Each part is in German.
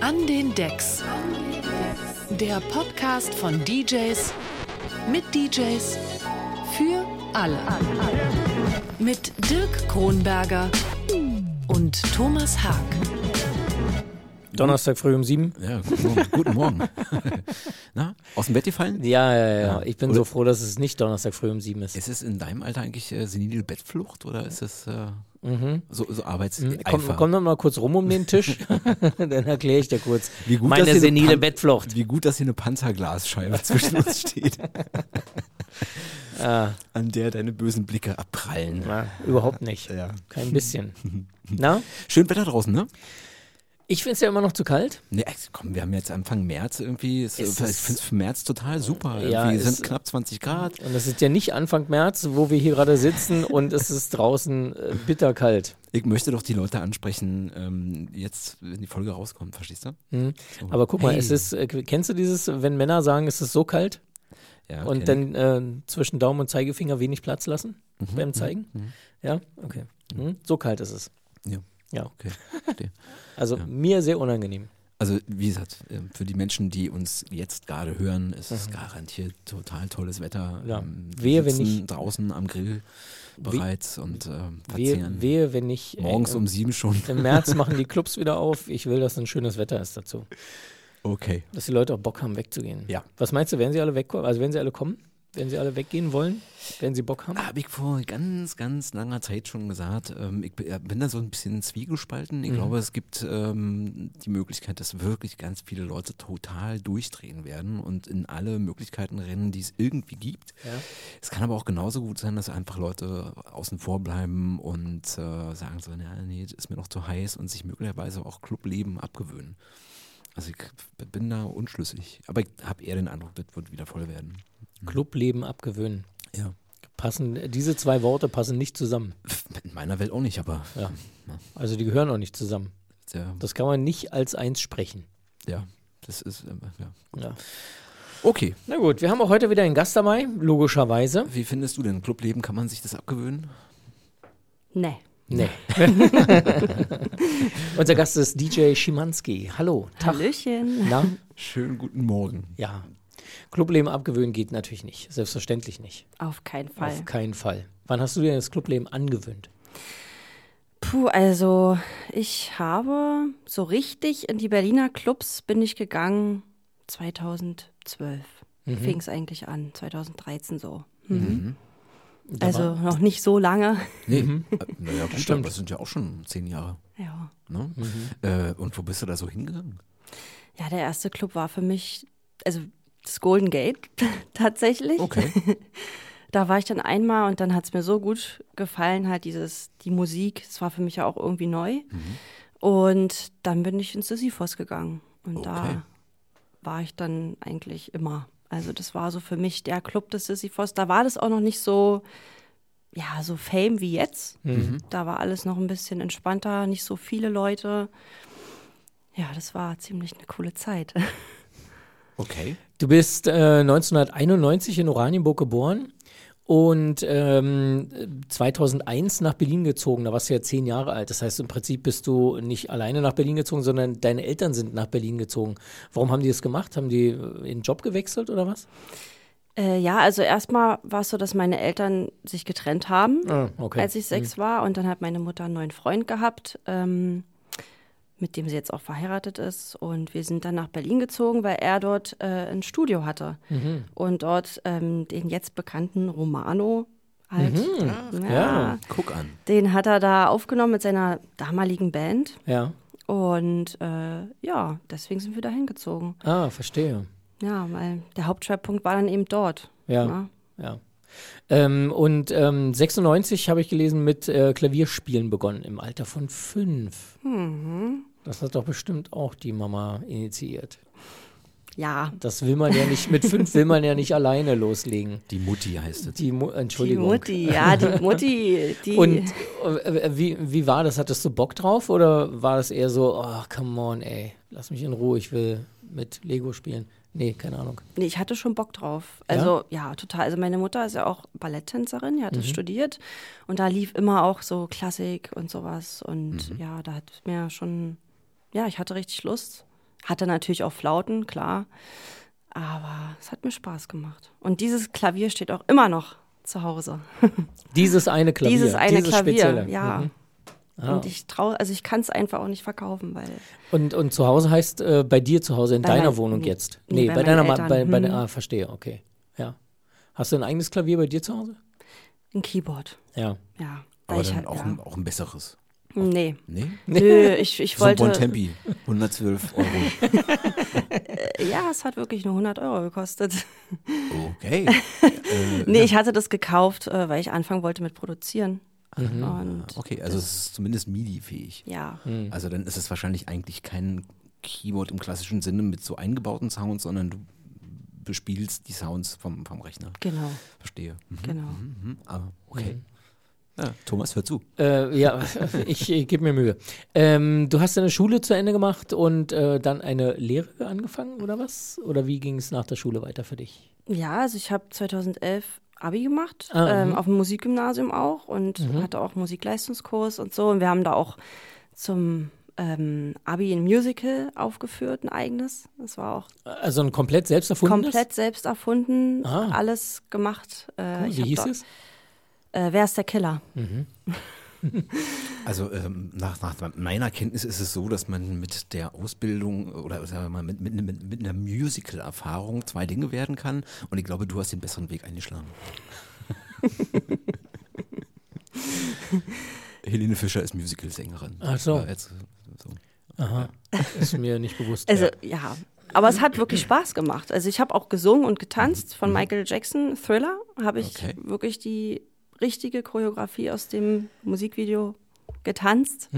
An den Decks. Der Podcast von DJs mit DJs für alle. Mit Dirk Kronberger und Thomas Haag. Donnerstag früh um sieben. Ja, guten Morgen. guten Morgen. Na, aus dem Bett gefallen? Ja, ja, ja. Ja. Ich bin Oder- so froh, dass es nicht Donnerstag früh um sieben ist. Ist es in deinem Alter eigentlich äh, senile Bettflucht oder ist es äh, so, so Arbeitseifer? Mhm. Komm, komm doch mal kurz rum um den Tisch, dann erkläre ich dir kurz Wie gut, meine senile Bettflucht. Wie gut, dass hier eine Panzerglasscheibe zwischen uns steht, Ah, an der deine bösen Blicke abprallen. na, überhaupt nicht. Ja. Kein bisschen. Na? Schön Wetter draußen, ne? Ich finde es ja immer noch zu kalt. Nee, komm, wir haben jetzt Anfang März irgendwie. Es, Es ich ist- finde es für März total super. Ja, es- sind knapp 20 Grad. Und es ist ja nicht Anfang März, wo wir hier gerade sitzen und es ist draußen äh, bitterkalt. Ich möchte doch die Leute ansprechen, ähm, jetzt, wenn die Folge rauskommt, verstehst du? Mhm. So. Aber guck mal, Hey. es ist, äh, kennst du dieses, wenn Männer sagen, es ist so kalt Ja, und kenn dann äh, zwischen Daumen und Zeigefinger wenig Platz lassen. Mhm, beim Zeigen? mhm, Ja, okay. Mhm. So kalt ist es. Ja. Ja. Okay, verstehe. Also Ja. mir sehr unangenehm. Also wie gesagt, ähm, für die Menschen, die uns jetzt gerade hören, ist es garantiert total tolles Wetter. Mhm. Ja. Ähm, wir Wehe, wenn nicht- draußen am Grill bereits und ähm, Wehe, wehe, wenn nicht. äh, Morgens um sieben schon. Im März machen die Clubs wieder auf. Ich will, dass ein schönes Wetter ist dazu. Okay. Dass die Leute auch Bock haben, wegzugehen. Ja. Was meinst du, werden sie alle wegkommen? Also werden sie alle kommen? Werden sie alle weggehen wollen? Werden sie Bock haben? Habe ich vor ganz, ganz langer Zeit schon gesagt. Ähm, ich bin- da so ein bisschen zwiegespalten. Mhm. Ich glaube, es gibt ähm, die Möglichkeit, dass wirklich ganz viele Leute total durchdrehen werden und in alle Möglichkeiten rennen, die es irgendwie gibt. Ja. Es kann aber auch genauso gut sein, dass einfach Leute außen vor bleiben und äh, sagen so, ja, nee, das ist mir noch zu heiß und sich möglicherweise auch Clubleben abgewöhnen. Also ich bin da unschlüssig. Aber ich habe eher den Eindruck, das wird wieder voll werden. Clubleben abgewöhnen. Ja. Passen, diese zwei Worte passen nicht zusammen. In meiner Welt auch nicht, aber Ja. Also die gehören auch nicht zusammen. ja, Das kann man nicht als eins sprechen. ja das ist, ähm, ja. Ja. Okay, Na gut, wir haben auch heute wieder einen Gast dabei, logischerweise. wie findest du denn Clubleben? Kann man sich das abgewöhnen? Nee. Nee. Unser Gast ist DJ Schimanski. Hallo. Tag. Hallöchen. Na? Schönen guten Morgen. Ja. Clubleben abgewöhnen geht natürlich nicht. Selbstverständlich nicht. Auf keinen Fall. Auf keinen Fall. Wann hast du dir das Clubleben angewöhnt? Puh, also ich habe so richtig in die Berliner Clubs bin ich gegangen 2012. Fing es eigentlich an, 2013 so. Mhm. Da Also war- noch nicht so lange. Nee, äh, naja, gut, Stimmt. das sind ja auch schon zehn Jahre. Ja. Ne? Äh, und wo bist du da so hingegangen? ja, der erste Club war für mich, also das Golden Gate tatsächlich. Okay. Da war ich dann einmal und dann hat es mir so gut gefallen, halt dieses, die Musik, es war für mich ja auch irgendwie neu. Und dann bin ich ins Sisyphos gegangen. Und Okay. da war ich dann eigentlich immer. Also das war so für mich der Club des Sisyphos. Da war das auch noch nicht so, ja, so Fame wie jetzt. Da war alles noch ein bisschen entspannter, nicht so viele Leute. Ja, das war ziemlich eine coole Zeit. Okay. Du bist äh, 1991 in Oranienburg geboren und ähm, 2001 nach Berlin gezogen. Da warst du ja zehn Jahre alt. Das heißt, im Prinzip bist du nicht alleine nach Berlin gezogen, sondern deine Eltern sind nach Berlin gezogen. Warum haben die das gemacht? Haben die äh, den Job gewechselt oder was? Äh, ja, also erstmal war es so, dass meine Eltern sich getrennt haben. Ah, okay. als ich sechs war. Und dann hat meine Mutter einen neuen Freund gehabt, ähm, mit dem sie jetzt auch verheiratet ist. Und wir sind dann nach Berlin gezogen, weil er dort äh, ein Studio hatte. Mhm. Und dort ähm, den jetzt bekannten Romano halt. Mhm. Ja, Ja. Guck an. Den hat er da aufgenommen mit seiner damaligen Band. Ja. Und äh, ja, deswegen sind wir da hingezogen. Ah, verstehe. Ja, weil der Hauptschwerpunkt war dann eben dort. Ja. ne? Ja. Ähm, und ähm, 96 habe ich gelesen, mit äh, Klavierspielen begonnen, im Alter von fünf. Mhm. Das hat doch bestimmt auch die Mama initiiert. Ja, Das will man ja nicht, mit fünf will man ja nicht alleine loslegen. Die Mutti heißt es. Die Mu die Entschuldigung. Mutti, ja, die Mutti, die. Und äh, wie, wie war das? Hattest du Bock drauf oder war das eher so, oh, come on, ey, lass mich in Ruhe, ich will mit Lego spielen? Nee, keine Ahnung. Nee, ich hatte schon Bock drauf. Also, ja, total. Also, meine Mutter ist ja auch Balletttänzerin, die hat das studiert. Und da lief immer auch so Klassik und sowas. Und ja, da hat es mir schon, ja, ich hatte richtig Lust. Hatte natürlich auch Flauten, klar. Aber es hat mir Spaß gemacht. Und dieses Klavier steht auch immer noch zu Hause. Dieses eine Klavier. Dieses eine dieses Klavier, spezielle. ja. Mhm. Ah. Und ich traue, also ich kann es einfach auch nicht verkaufen, weil Und, und zu Hause heißt äh, bei dir zu Hause in Bei deiner meinen- Wohnung nee, jetzt? nee, Nee, bei bei, deiner bei, Eltern. bei der, Hm. Ah, verstehe, okay. Ja. Hast du ein eigenes Klavier bei dir zu Hause? ein Keyboard. Ja. Ja. Aber dann halt, auch, ja. ein, auch ein besseres. Nee. Nee? Nö, ich, ich So ein wollte. Bontempi, 112 Euro. ja, es hat wirklich nur 100 Euro gekostet. Okay. äh, Nee, ich hatte das gekauft, äh, weil ich anfangen wollte mit Produzieren. Mhm. Und okay, also es ist zumindest MIDI-fähig. ja, Also dann ist es wahrscheinlich eigentlich kein Keyboard im klassischen Sinne mit so eingebauten Sounds, sondern du bespielst die Sounds vom, vom Rechner. genau, Verstehe. Mhm. genau. Mhm. Aber okay. Ja, Thomas, hör zu. Äh, ja, ich, ich gebe mir Mühe. Ähm, du hast deine Schule zu Ende gemacht und äh, dann eine Lehre angefangen oder was? Oder wie ging es nach der Schule weiter für dich? Ja, also ich habe 2011 Abi gemacht, Ah, ähm, mhm. auf dem Musikgymnasium auch und hatte auch Musikleistungskurs und so. Und wir haben da auch zum ähm, Abi ein Musical aufgeführt, ein eigenes. Das war auch Also ein komplett selbst erfundenes? komplett selbst erfunden, Ah. alles gemacht. Äh, Cool, wie hieß es? Äh, Wer ist der Killer? Also ähm, nach, nach meiner Kenntnis ist es so, dass man mit der Ausbildung oder sagen wir mal mit, mit, mit, mit einer Musical-Erfahrung zwei Dinge werden kann. Und ich glaube, du hast den besseren Weg eingeschlagen. Helene Fischer ist Musical-Sängerin. Ach so. Äh, jetzt, so. Aha, ist mir nicht bewusst. Also ja, aber es hat wirklich Spaß gemacht. Also ich habe auch gesungen und getanzt von Michael Jackson, Thriller, habe ich Okay. wirklich die richtige Choreografie aus dem Musikvideo getanzt.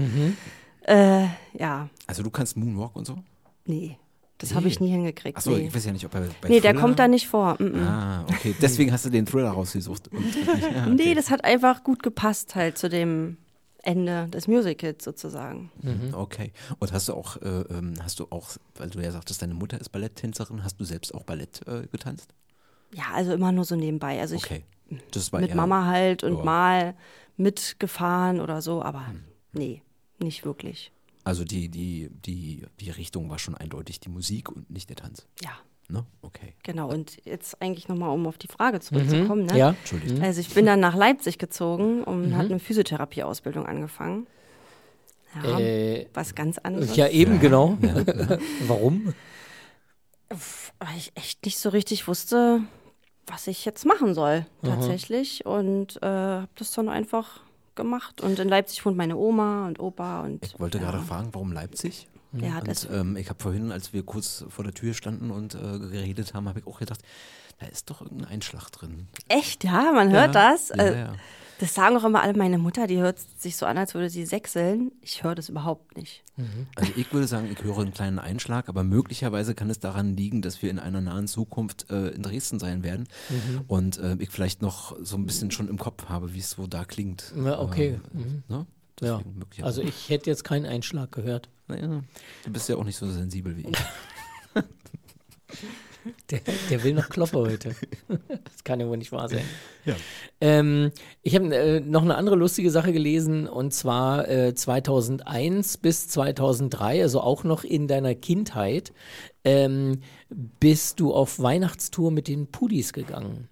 Äh, ja, Also du kannst Moonwalk und so? nee, das Nee. habe ich nie hingekriegt. Achso, nee, ich weiß ja nicht, ob er bei nee der Thriller- kommt da nicht vor. Mm -mm. Ah, okay. Deswegen hast du den Thriller rausgesucht. Ja, okay. Nee, das hat einfach gut gepasst halt zu dem Ende des Musicals sozusagen. Okay. Und hast du auch, äh, ähm, hast du auch, weil du ja sagtest, deine Mutter ist Balletttänzerin, hast du selbst auch Ballett äh, getanzt? Ja, also immer nur so nebenbei. Also Okay. Das war mit eher, Mama halt und Ja. mal mitgefahren oder so, aber Hm. nee, nicht wirklich. Also die, die, die, die Richtung war schon eindeutig die Musik und nicht der Tanz. Ja, Ne? Okay. genau. Und jetzt eigentlich nochmal, um auf die Frage zurückzukommen. Ne? Ja, Entschuldigt. Also ich bin dann nach Leipzig gezogen und hatte eine Physiotherapieausbildung angefangen. Ja, äh, was ganz anderes. ja eben, genau. Warum? Weil ich echt nicht so richtig wusste, was ich jetzt machen soll tatsächlich. Und äh, habe das dann einfach gemacht. Und in Leipzig wohnt meine Oma und Opa. Und, Ich wollte ja, gerade fragen, warum Leipzig? Ja, Und das, ähm, ich habe vorhin, als wir kurz vor der Tür standen und äh, geredet haben, habe ich auch gedacht, da ist doch irgendein Einschlag drin. echt, ja, man hört Ja, das. Ja, Äh, ja. Das sagen auch immer alle, meine Mutter, die hört sich so an, als würde sie sechseln. Ich höre das überhaupt nicht. Also ich würde sagen, ich höre einen kleinen Einschlag, aber möglicherweise kann es daran liegen, dass wir in einer nahen Zukunft äh, in Dresden sein werden und äh, ich vielleicht noch so ein bisschen schon im Kopf habe, wie es so da klingt. Ja, okay. Äh, Mhm. ne? Ja. Also ich hätte jetzt keinen Einschlag gehört. naja, du bist ja auch nicht so sensibel wie ich. Der, der will noch Klopper heute. Das kann ja wohl nicht wahr sein. Ja. Ähm, ich habe äh, noch eine andere lustige Sache gelesen und zwar äh, 2001 bis 2003, also auch noch in deiner Kindheit, ähm, bist du auf Weihnachtstour mit den Pudis gegangen.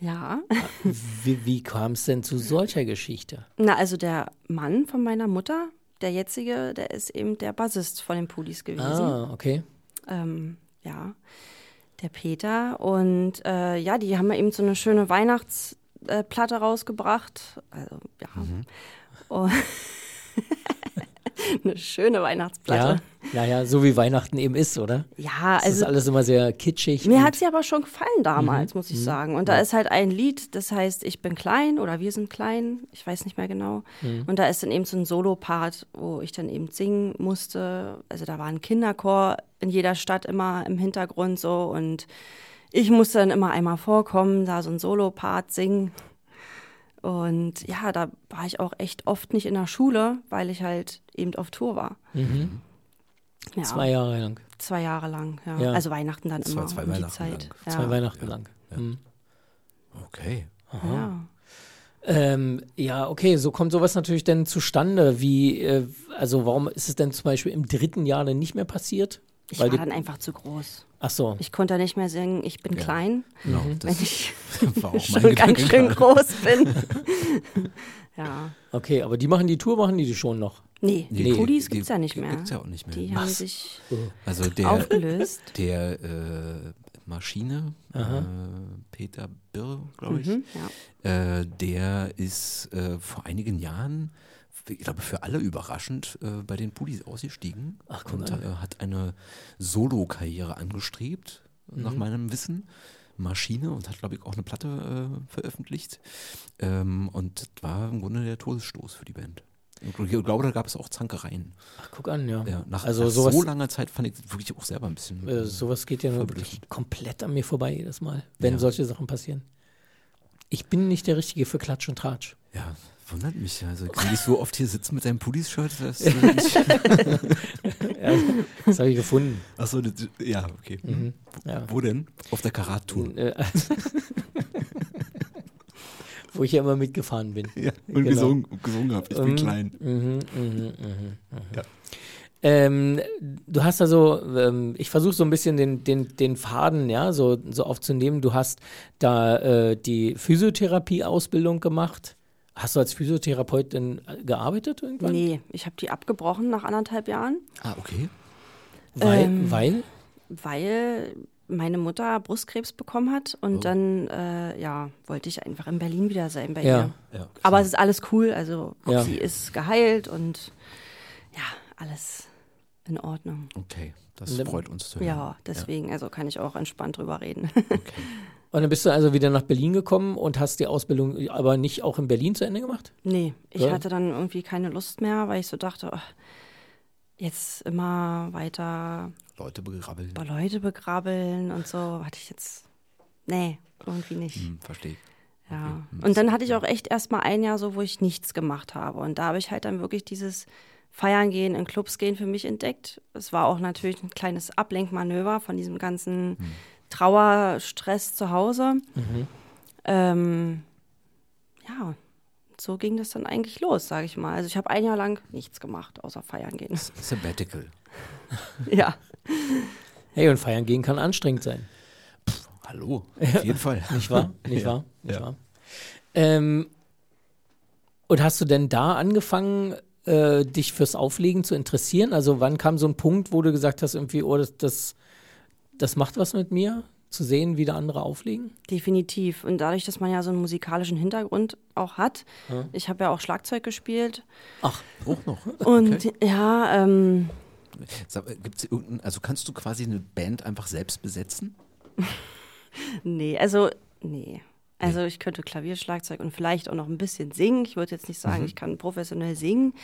Ja. Wie, wie kam es denn zu solcher Geschichte? Na, also der Mann von meiner Mutter, der jetzige, der ist eben der Bassist von den Pudis gewesen. Ah, okay. Ähm, ja, der Peter. Und äh, ja, die haben ja eben so eine schöne Weihnachtsplatte rausgebracht. Also, ja. Und eine schöne Weihnachtsplatte. Ja, naja, so wie Weihnachten eben ist, oder? Ja, Das ist also alles immer sehr kitschig. mir hat sie aber schon gefallen damals, muss ich sagen. Und da ist halt ein Lied, das heißt Ich bin klein oder Wir sind klein, ich weiß nicht mehr genau. Und da ist dann eben so ein Solo-Part, wo ich dann eben singen musste. Also da war ein Kinderchor in jeder Stadt immer im Hintergrund so und ich musste dann immer einmal vorkommen, da so ein Solo-Part singen. Und ja, da war ich auch echt oft nicht in der Schule, weil ich halt eben auf Tour war. Ja, Zwei Jahre lang. zwei Jahre lang, ja. Ja. Also Weihnachten dann immer zwei um die Weihnachten Zeit. lang. Ja. Zwei Weihnachten lang. Hm. Okay. Ja. Ähm, ja, okay, so kommt sowas natürlich dann zustande. Wie, äh, also warum ist es denn zum Beispiel im dritten Jahr dann nicht mehr passiert? Ich Weil war dann einfach zu groß. Ach so. Ich konnte nicht mehr singen, ich bin Ja. klein, Genau, wenn das ich war auch mein schon ganz Gedanke schön gerade. groß bin. ja. Okay, aber die machen die Tour, machen die die schon noch. Nee, Nee, die Pudis gibt es ja nicht mehr. gibt's ja auch nicht mehr. Die haben sich Also der, aufgelöst. der äh, Maschine, äh, Peter Birr, glaube ich, Mhm, ja. äh, der ist äh, vor einigen Jahren, ich glaube für alle überraschend, äh, bei den Pudis ausgestiegen Ach, guck und äh, hat eine Solo-Karriere angestrebt, nach meinem Wissen. Maschine und hat, glaube ich, auch eine Platte äh, veröffentlicht. Ähm, und das war im Grunde der Todesstoß für die Band. Und Ich glaube, da gab es auch Zankereien. Ach, guck an, ja. Ja, nach, also nach sowas, so langer Zeit fand ich das wirklich auch selber ein bisschen. äh, sowas geht ja nur wirklich komplett an mir vorbei jedes Mal, wenn Ja. solche Sachen passieren. Ich bin nicht der Richtige für Klatsch und Tratsch. Ja, wundert mich. Also kann ich so oft hier sitzen mit deinem Pudis-Shirt? Das, äh, Ja, das habe ich gefunden. Achso, ja, okay. Mhm. Ja. Wo denn? Auf der Karat-Tour. Äh, Wo ich ja immer mitgefahren bin. Ja, und Genau. gesungen, gesungen habe. Ich bin Ähm, klein. Mhm, mhm, mhm, mhm. Ja. Ähm, du hast also, ähm, ich versuche so ein bisschen den, den, den Faden, ja, so, so aufzunehmen. Du hast da äh, die Physiotherapie-Ausbildung gemacht. Hast du als Physiotherapeutin äh, gearbeitet irgendwann? Nee, ich habe die abgebrochen nach anderthalb Jahren, Ah, okay. Weil, Ähm, weil? weil meine Mutter Brustkrebs bekommen hat und Oh. dann, äh, ja, wollte ich einfach in Berlin wieder sein bei Ja. ihr. Ja, Aber es ist alles cool, also Ja. sie ist geheilt und ja, alles in Ordnung. Okay, das freut uns zu hören. Ja, deswegen, also kann ich auch entspannt drüber reden. Okay. Und dann bist du also wieder nach Berlin gekommen und hast die Ausbildung aber nicht auch in Berlin zu Ende gemacht? nee, ich Ja. hatte dann irgendwie keine Lust mehr, weil ich so dachte, ach, jetzt immer weiter Leute begrabbeln. bei Leute begrabbeln und so, hatte ich jetzt, nee, irgendwie nicht. Hm, verstehe ich. Ja. Okay. Und dann hatte ich auch echt erstmal ein Jahr so, wo ich nichts gemacht habe. Und da habe ich halt dann wirklich dieses Feiern gehen, in Clubs gehen für mich entdeckt. Es war auch natürlich ein kleines Ablenkmanöver von diesem ganzen Trauerstress zu Hause. Ähm, ja, so ging das dann eigentlich los, sage ich mal. Also ich habe ein Jahr lang nichts gemacht, außer feiern gehen. Sabbatical. ja. Hey, und feiern gehen kann anstrengend sein. Hallo, auf jeden Fall. Nicht wahr? Nicht Ja. wahr? Nicht Ja. wahr? Ähm, und hast du denn da angefangen, äh, dich fürs Auflegen zu interessieren? Also wann kam so ein Punkt, wo du gesagt hast, irgendwie, oh, das, das, das macht was mit mir, zu sehen, wie da andere auflegen? Definitiv. Und dadurch, dass man ja so einen musikalischen Hintergrund auch hat, Ja. ich habe ja auch Schlagzeug gespielt. Ach, Auch noch. Und ja, ähm, Sag, äh, Gibt's irgendein, also kannst du quasi eine Band einfach selbst besetzen? nee, also, nee. Also ich könnte Klavier, Schlagzeug und vielleicht auch noch ein bisschen singen. Ich würde jetzt nicht sagen, ich kann professionell singen,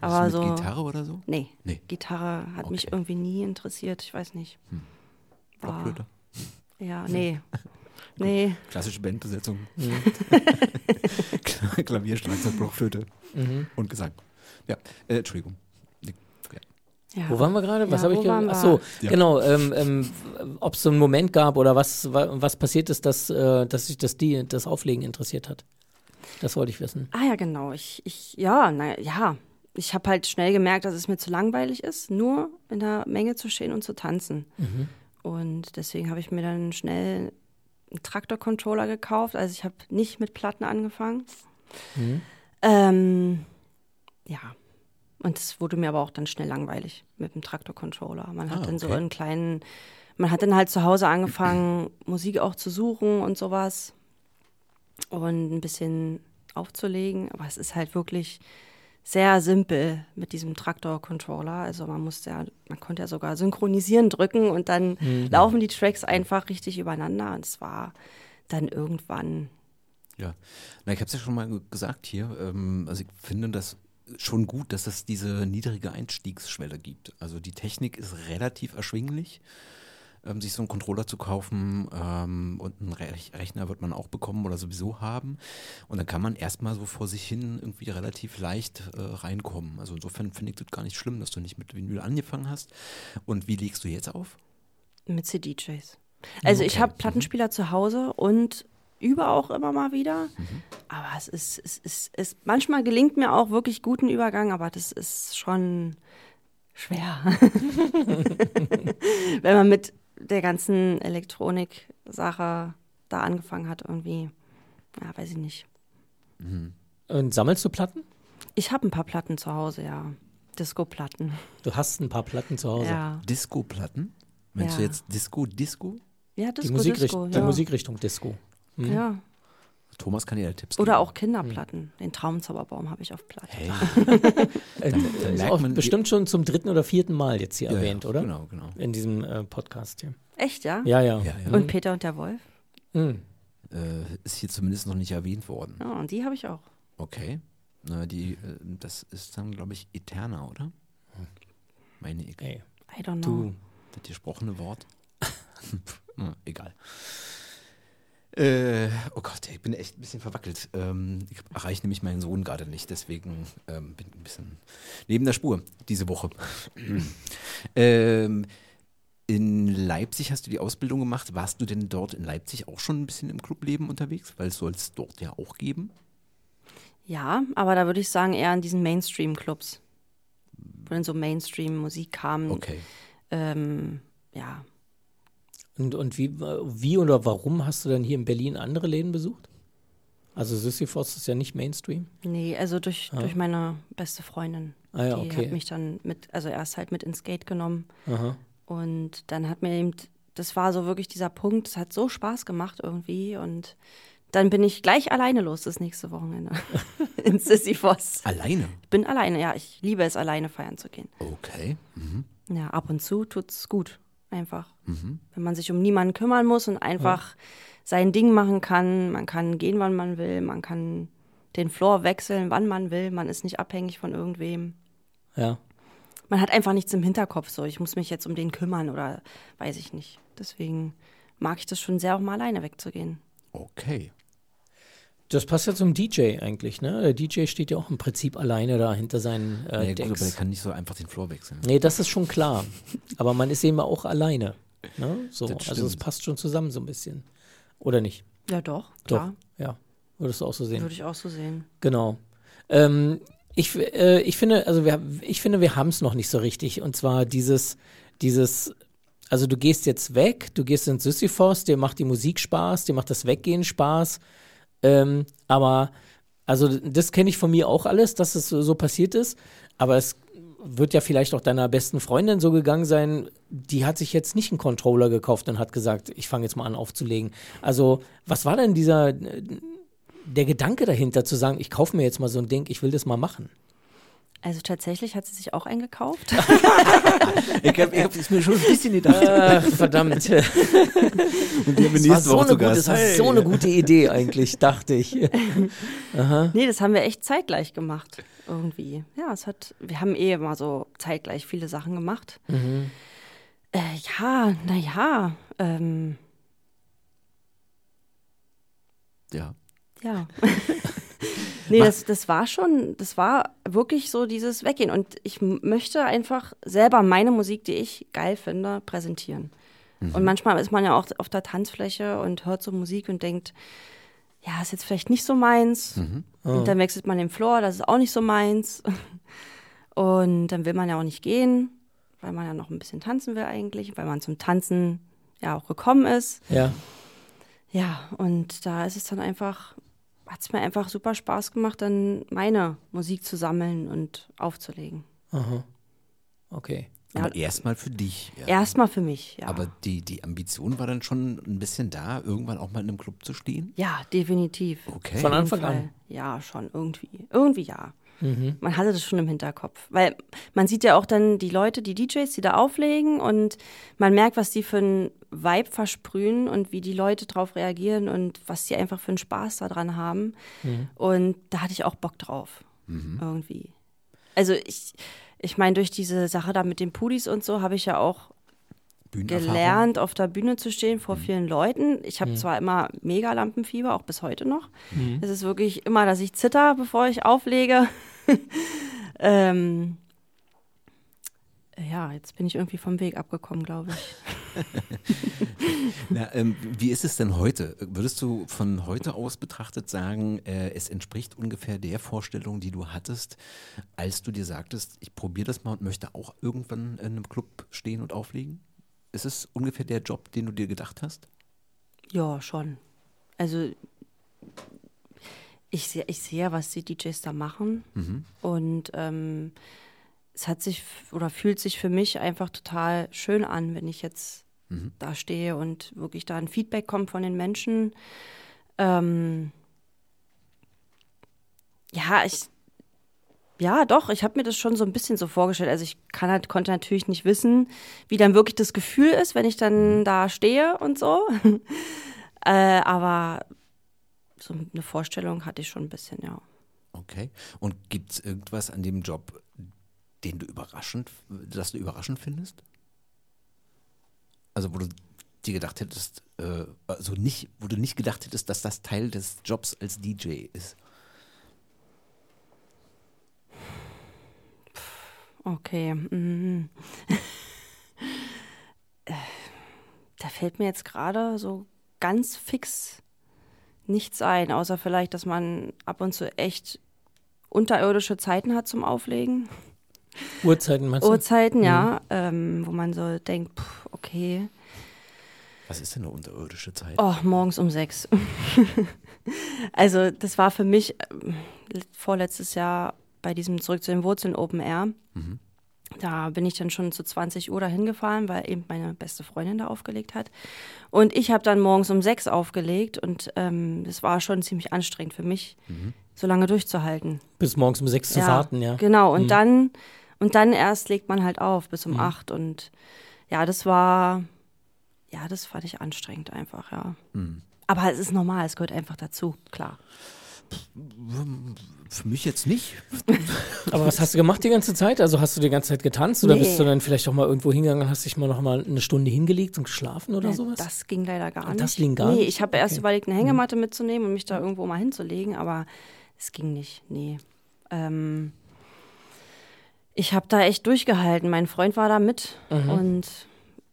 aber also mit so. Gitarre oder so? Nee, Nee. Gitarre hat mich Okay. irgendwie nie interessiert. Ich weiß nicht. War- Blockflöte? Ja, nee. nee. Klassische Bandbesetzung. Mhm. Kla- Klavier, Schlagzeug, Blockflöte Mhm. und Gesang. Ja, äh, Entschuldigung. Ja. Wo waren wir gerade? Was Ja, habe ich wo ge- waren Ach so, wir? Ja. genau. Ähm, ähm, Ob es so einen Moment gab oder was, wa- was passiert ist, dass, äh, dass sich das, die, das Auflegen interessiert hat. Das wollte ich wissen. Ah ja, genau. Ich, ich ja, na, ja. Ich habe halt schnell gemerkt, dass es mir zu langweilig ist, nur in der Menge zu stehen und zu tanzen. Und deswegen habe ich mir dann schnell einen Traktor-Controller gekauft. Also ich habe nicht mit Platten angefangen. Ähm, ja. Und es wurde mir aber auch dann schnell langweilig mit dem Traktor-Controller. Man hat Ah, dann so okay. einen kleinen, man hat dann halt zu Hause angefangen, Musik auch zu suchen und sowas und ein bisschen aufzulegen. Aber es ist halt wirklich sehr simpel mit diesem Traktor-Controller. Also man musste ja, man konnte ja sogar synchronisieren drücken und dann laufen die Tracks einfach richtig übereinander. Und es war dann irgendwann Ja, na, ich habe es ja schon mal ge- gesagt hier. Ähm, also ich finde das schon gut, dass es diese niedrige Einstiegsschwelle gibt. Also die Technik ist relativ erschwinglich. Ähm, sich so einen Controller zu kaufen ähm, und einen Re Rechner wird man auch bekommen oder sowieso haben. Und dann kann man erstmal so vor sich hin irgendwie relativ leicht äh, reinkommen. Also insofern finde ich das gar nicht schlimm, dass du nicht mit Vinyl angefangen hast. Und wie legst du jetzt auf? mit CDJs. Also ich Okay. habe Plattenspieler zu Hause und übe auch immer mal wieder. Aber es ist, es ist, es manchmal gelingt mir auch wirklich guten Übergang, aber das ist schon Schwer. Wenn man mit der ganzen Elektronik-Sache da angefangen hat, irgendwie, ja, weiß ich nicht. Und sammelst du Platten? Ich habe ein paar Platten zu Hause, ja. Disco-Platten. Du hast ein paar Platten zu Hause. Ja. Disco-Platten? Meinst Ja. du jetzt Disco, Disco? Ja, Die, Disco, Musikricht Disco, die ja. Musikrichtung Disco. Hm? Ja. Thomas kann dir ja Tipps Oder geben. auch Kinderplatten. Den Traumzauberbaum habe ich auf Platte. Hey. Äh, dann ist auch man- bestimmt schon zum dritten oder vierten Mal jetzt hier Ja, erwähnt, ja, oder? Genau, genau. In diesem äh, Podcast hier. Echt, ja? Ja, ja. Ja, ja. Und Peter und der Wolf? Hm. Äh, ist hier zumindest noch nicht erwähnt worden. Ja, und die habe ich auch. Okay. Na, die, äh, das ist dann, glaube ich, Eterna, oder? Meine ich. Ey, I don't know. du. Das gesprochene Wort. Na, egal. Äh, oh Gott, ich bin echt ein bisschen verwackelt. Ähm, ich erreiche nämlich meinen Sohn gerade nicht, deswegen ähm, bin ich ein bisschen neben der Spur diese Woche. ähm, in Leipzig hast du die Ausbildung gemacht. Warst du denn dort in Leipzig auch schon ein bisschen im Clubleben unterwegs? Weil es soll es dort ja auch geben. Ja, aber da würde ich sagen eher in diesen Mainstream-Clubs. Wo dann so Mainstream-Musik kam. Okay. Ähm, ja. Und, und wie, wie oder warum hast du dann hier in Berlin andere Läden besucht? Also Sisyphos ist ja nicht Mainstream. Nee, also durch, durch meine beste Freundin. Ah ja, die okay. hat mich dann mit, also erst halt mit ins Skate genommen. Aha. Und dann hat mir eben, das war so wirklich dieser Punkt, es hat so Spaß gemacht irgendwie. Und dann bin ich gleich alleine los das nächste Wochenende in Sisyphos. Alleine? Ich bin alleine, ja. Ich liebe es, alleine feiern zu gehen. Okay. Mhm. Ja, ab und zu tut's gut. Einfach. Wenn man sich um niemanden kümmern muss und einfach sein Ding machen kann. Man kann gehen, wann man will. Man kann den Floor wechseln, wann man will. Man ist nicht abhängig von irgendwem. Ja. Man hat einfach nichts im Hinterkopf. So, ich muss mich jetzt um den kümmern oder weiß ich nicht. Deswegen mag ich das schon sehr, auch mal alleine wegzugehen. Okay. Das passt ja zum DJ eigentlich, ne? Der DJ steht ja auch im Prinzip alleine da hinter seinen äh, Naja, gut, aber der Decks. kann nicht so einfach den Floor wechseln. Nee, das ist schon klar. Aber man ist eben auch alleine. Ne? So, Das also es passt schon zusammen so ein bisschen. Oder nicht? Ja, doch, Doch. klar. Ja. Würdest du auch so sehen? Würde ich auch so sehen. Genau. Ähm, ich, äh, ich finde, also wir, ich finde, wir haben es noch nicht so richtig. Und zwar dieses, dieses, also du gehst jetzt weg, du gehst ins Sisyphos, dir macht die Musik Spaß, dir macht das Weggehen Spaß. Ähm, aber, also das kenne ich von mir auch alles, dass es so, passiert ist. Aber es wird ja vielleicht auch deiner besten Freundin so gegangen sein, die hat sich jetzt nicht einen Controller gekauft und hat gesagt, ich fange jetzt mal an aufzulegen. Also, was war denn dieser, der Gedanke dahinter zu sagen, ich kaufe mir jetzt mal so ein Ding, ich will das mal machen? Also tatsächlich hat sie sich auch eingekauft. Ich habe hab es mir schon ein bisschen gedacht. Ach, verdammt. Und die haben wir Das war, so eine, gute, das war so eine gute Idee eigentlich, dachte ich. Nee, das haben wir echt zeitgleich gemacht. Irgendwie. Ja, es hat, wir haben eh immer so zeitgleich viele Sachen gemacht. Äh, ja, naja, ähm, Ja. ja. nee, das, das war schon, das war wirklich so dieses Weggehen. Und ich möchte einfach selber meine Musik, die ich geil finde, präsentieren. Und manchmal ist man ja auch auf der Tanzfläche und hört so Musik und denkt, ja, ist jetzt vielleicht nicht so meins. Und dann wechselt man den Floor, das ist auch nicht so meins. Und dann will man ja auch nicht gehen, weil man ja noch ein bisschen tanzen will eigentlich, weil man zum Tanzen ja auch gekommen ist. Ja. Ja, und da ist es dann einfach, hat es mir einfach super Spaß gemacht, dann meine Musik zu sammeln und aufzulegen. Okay. Aber erstmal für dich. Ja. Erstmal für mich, ja. Aber die, die Ambition war dann schon ein bisschen da, irgendwann auch mal in einem Club zu stehen? ja, definitiv. Okay. Von Anfang an. Ja, schon, irgendwie. Irgendwie ja. Man hatte das schon im Hinterkopf. Weil man sieht ja auch dann die Leute, die DJs, die da auflegen und man merkt, was die für einen Vibe versprühen und wie die Leute drauf reagieren und was die einfach für einen Spaß daran haben. Und da hatte ich auch Bock drauf. Irgendwie. Also ich, ich meine, durch diese Sache da mit den Pudis und so habe ich ja auch gelernt, auf der Bühne zu stehen vor vielen Leuten. Ich habe zwar immer mega Lampenfieber, auch bis heute noch. Es ist wirklich immer, dass ich zitter, bevor ich auflege. ähm, ja, jetzt bin ich irgendwie vom Weg abgekommen, glaube ich. Na, ähm, wie ist es denn heute? Würdest du von heute aus betrachtet sagen, äh, es entspricht ungefähr der Vorstellung, die du hattest, als du dir sagtest, ich probiere das mal und möchte auch irgendwann in einem Club stehen und auflegen? Ist es ungefähr der Job, den du dir gedacht hast? Ja, schon. Also ich sehe ich sehe was die DJs da machen. Und ähm, es hat sich oder fühlt sich für mich einfach total schön an, wenn ich jetzt da stehe und wirklich da ein Feedback kommt von den Menschen. Ähm, ja, ich ja, doch, ich habe mir das schon so ein bisschen so vorgestellt. Also ich kann halt, konnte natürlich nicht wissen, wie dann wirklich das Gefühl ist, wenn ich dann da stehe und so. äh, aber so eine Vorstellung hatte ich schon ein bisschen, ja. Okay. Und gibt es irgendwas an dem Job, den du überraschend, das du überraschend findest? Also wo du dir gedacht hättest, äh, also nicht, wo du nicht gedacht hättest, dass das Teil des Jobs als DJ ist. Okay. mhm. Da fällt mir jetzt gerade so ganz fix nichts ein, außer vielleicht, dass man ab und zu echt unterirdische Zeiten hat zum Auflegen. Uhrzeiten meinst du? Uhrzeiten, ja, ähm, wo man so denkt, pff, okay, Was ist denn eine unterirdische Zeit? oh, morgens um sechs. also das war für mich ähm, vorletztes Jahr bei diesem Zurück zu den Wurzeln Open Air. Da bin ich dann schon zu 20 Uhr dahin gefahren, weil eben meine beste Freundin da aufgelegt hat. Und ich habe dann morgens um sechs aufgelegt und ähm, das war schon ziemlich anstrengend für mich, so lange durchzuhalten. Bis morgens um sechs zu warten, ja. Genau, und dann und dann erst legt man halt auf bis um acht und ja, das war ja, das fand ich anstrengend einfach, ja. Aber es ist normal, es gehört einfach dazu, klar. Für mich jetzt nicht. Aber was hast du gemacht die ganze Zeit? Also hast du die ganze Zeit getanzt oder Nee. bist du dann vielleicht auch mal irgendwo hingegangen und hast dich mal noch mal eine Stunde hingelegt und geschlafen oder Ja, sowas? Das ging leider gar nicht. Das ging gar nee, nicht? ich habe erst Okay. Mhm. überlegt, eine Hängematte mitzunehmen und mich da irgendwo mal hinzulegen, aber es ging nicht. Nee. Ähm, ich habe da echt durchgehalten. Mein Freund war da mit Mhm. und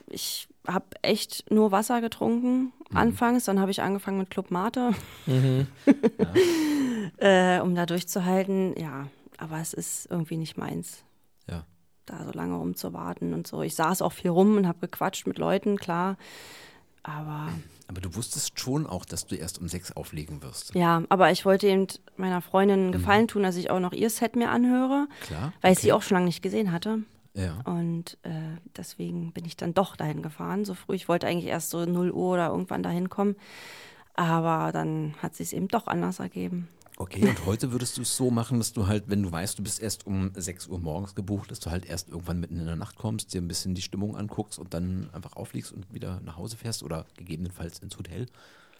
ich habe echt nur Wasser getrunken Mhm. anfangs. Dann habe ich angefangen mit Club Mate, Mhm. äh, um da durchzuhalten. Ja, aber es ist irgendwie nicht meins. Ja. da so lange rumzuwarten und so. Ich saß auch viel rum und habe gequatscht mit Leuten, klar. Aber Aber du wusstest schon auch, dass du erst um sechs auflegen wirst. ja, aber ich wollte eben meiner Freundin einen Gefallen tun, dass ich auch noch ihr Set mir anhöre, Klar. weil ich sie auch schon lange nicht gesehen hatte. Ja. Und äh, deswegen bin ich dann doch dahin gefahren, so früh. Ich wollte eigentlich erst so 0 Uhr oder irgendwann dahin kommen. Aber dann hat sich es eben doch anders ergeben. Okay, und heute würdest du es so machen, dass du halt, wenn du weißt, du bist erst um 6 Uhr morgens gebucht, dass du halt erst irgendwann mitten in der Nacht kommst, dir ein bisschen die Stimmung anguckst und dann einfach aufliegst und wieder nach Hause fährst oder gegebenenfalls ins Hotel.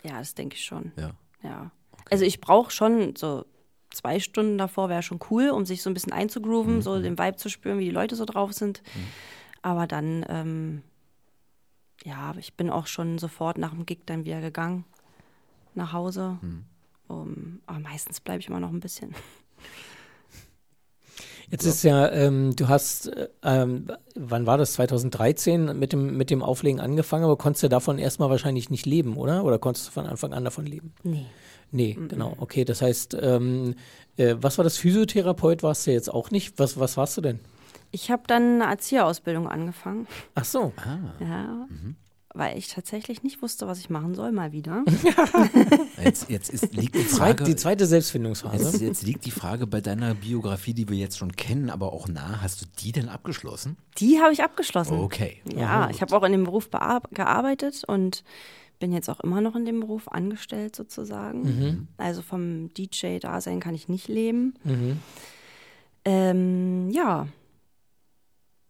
Ja, das denke ich schon. Ja. Ja. Also ich brauche schon so zwei Stunden davor wäre schon cool, um sich so ein bisschen einzugrooven, so den Vibe zu spüren, wie die Leute so drauf sind. Aber dann, ähm, ja, ich bin auch schon sofort nach dem Gig dann wieder gegangen nach Hause. Um, aber meistens bleibe ich immer noch ein bisschen. Jetzt ist ja, ähm, du hast, äh, ähm, wann war das, 2013 mit dem, mit dem Auflegen angefangen, aber konntest ja davon erstmal wahrscheinlich nicht leben, oder? Oder konntest du von Anfang an davon leben? Nee. Nee, genau. Okay, das heißt, ähm, äh, was war das? Physiotherapeut warst du jetzt auch nicht? Was, was warst du denn? Ich habe dann eine Erzieherausbildung angefangen. Ach so. Ja. Weil ich tatsächlich nicht wusste, was ich machen soll, mal wieder. Jetzt, jetzt ist, liegt die Frage. die zweite Selbstfindungsphase. Jetzt, jetzt liegt die Frage bei deiner Biografie, die wir jetzt schon kennen, aber auch nah. Hast du die denn abgeschlossen? Die habe ich abgeschlossen. Okay. Ja, ich habe auch in dem Beruf gearbeitet und bin jetzt auch immer noch in dem Beruf angestellt sozusagen. Also vom DJ-Dasein kann ich nicht leben. Ähm, ja,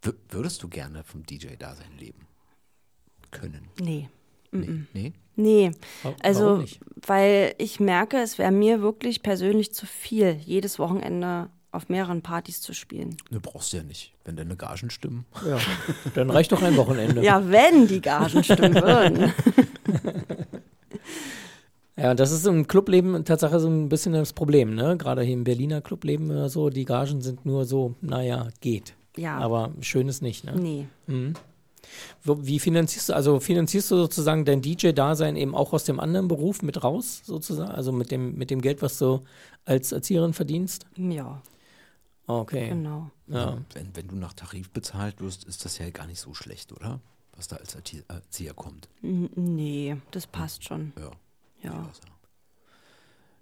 W würdest du gerne vom DJ-Dasein leben können? nee. Nee. nee? Nee, also warum nicht? weil ich merke, es wäre mir wirklich persönlich zu viel, jedes Wochenende auf mehreren Partys zu spielen. Du brauchst ja nicht, wenn deine Gagen stimmen. Ja, dann reicht doch ein Wochenende. Ja, wenn die Gagen stimmen würden. Ja, das ist im Clubleben Tatsache so ein bisschen das Problem, ne? Gerade hier im Berliner Clubleben oder so, die Gagen sind nur so, naja, geht. Ja, Aber schön ist nicht, ne? nee. Mhm. Wie finanzierst du, also finanzierst du sozusagen dein DJ-Dasein eben auch aus dem anderen Beruf mit raus, sozusagen? Also mit dem, mit dem Geld, was du als Erzieherin verdienst? Ja. Okay. Genau. Ja. Wenn, wenn du nach Tarif bezahlt wirst, ist das ja gar nicht so schlecht, oder? Was da als Erzieher kommt. Nee, das passt schon. Ja. Ja.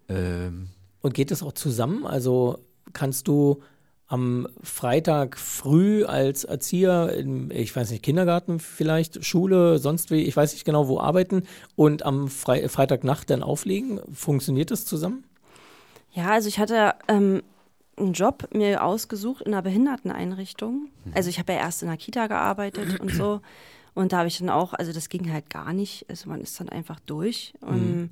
Ähm. Und geht das auch zusammen? Also kannst du am Freitag früh als Erzieher im, ich weiß nicht, Kindergarten vielleicht, Schule, sonst wie, ich weiß nicht genau wo arbeiten und am Fre Freitagnacht dann auflegen? Funktioniert das zusammen? Ja, also ich hatte ähm, einen Job mir ausgesucht in einer Behinderteneinrichtung. Mhm. Also ich habe ja erst in der Kita gearbeitet und so. Und da habe ich dann auch, also das ging halt gar nicht. Also man ist dann einfach durch. Und mhm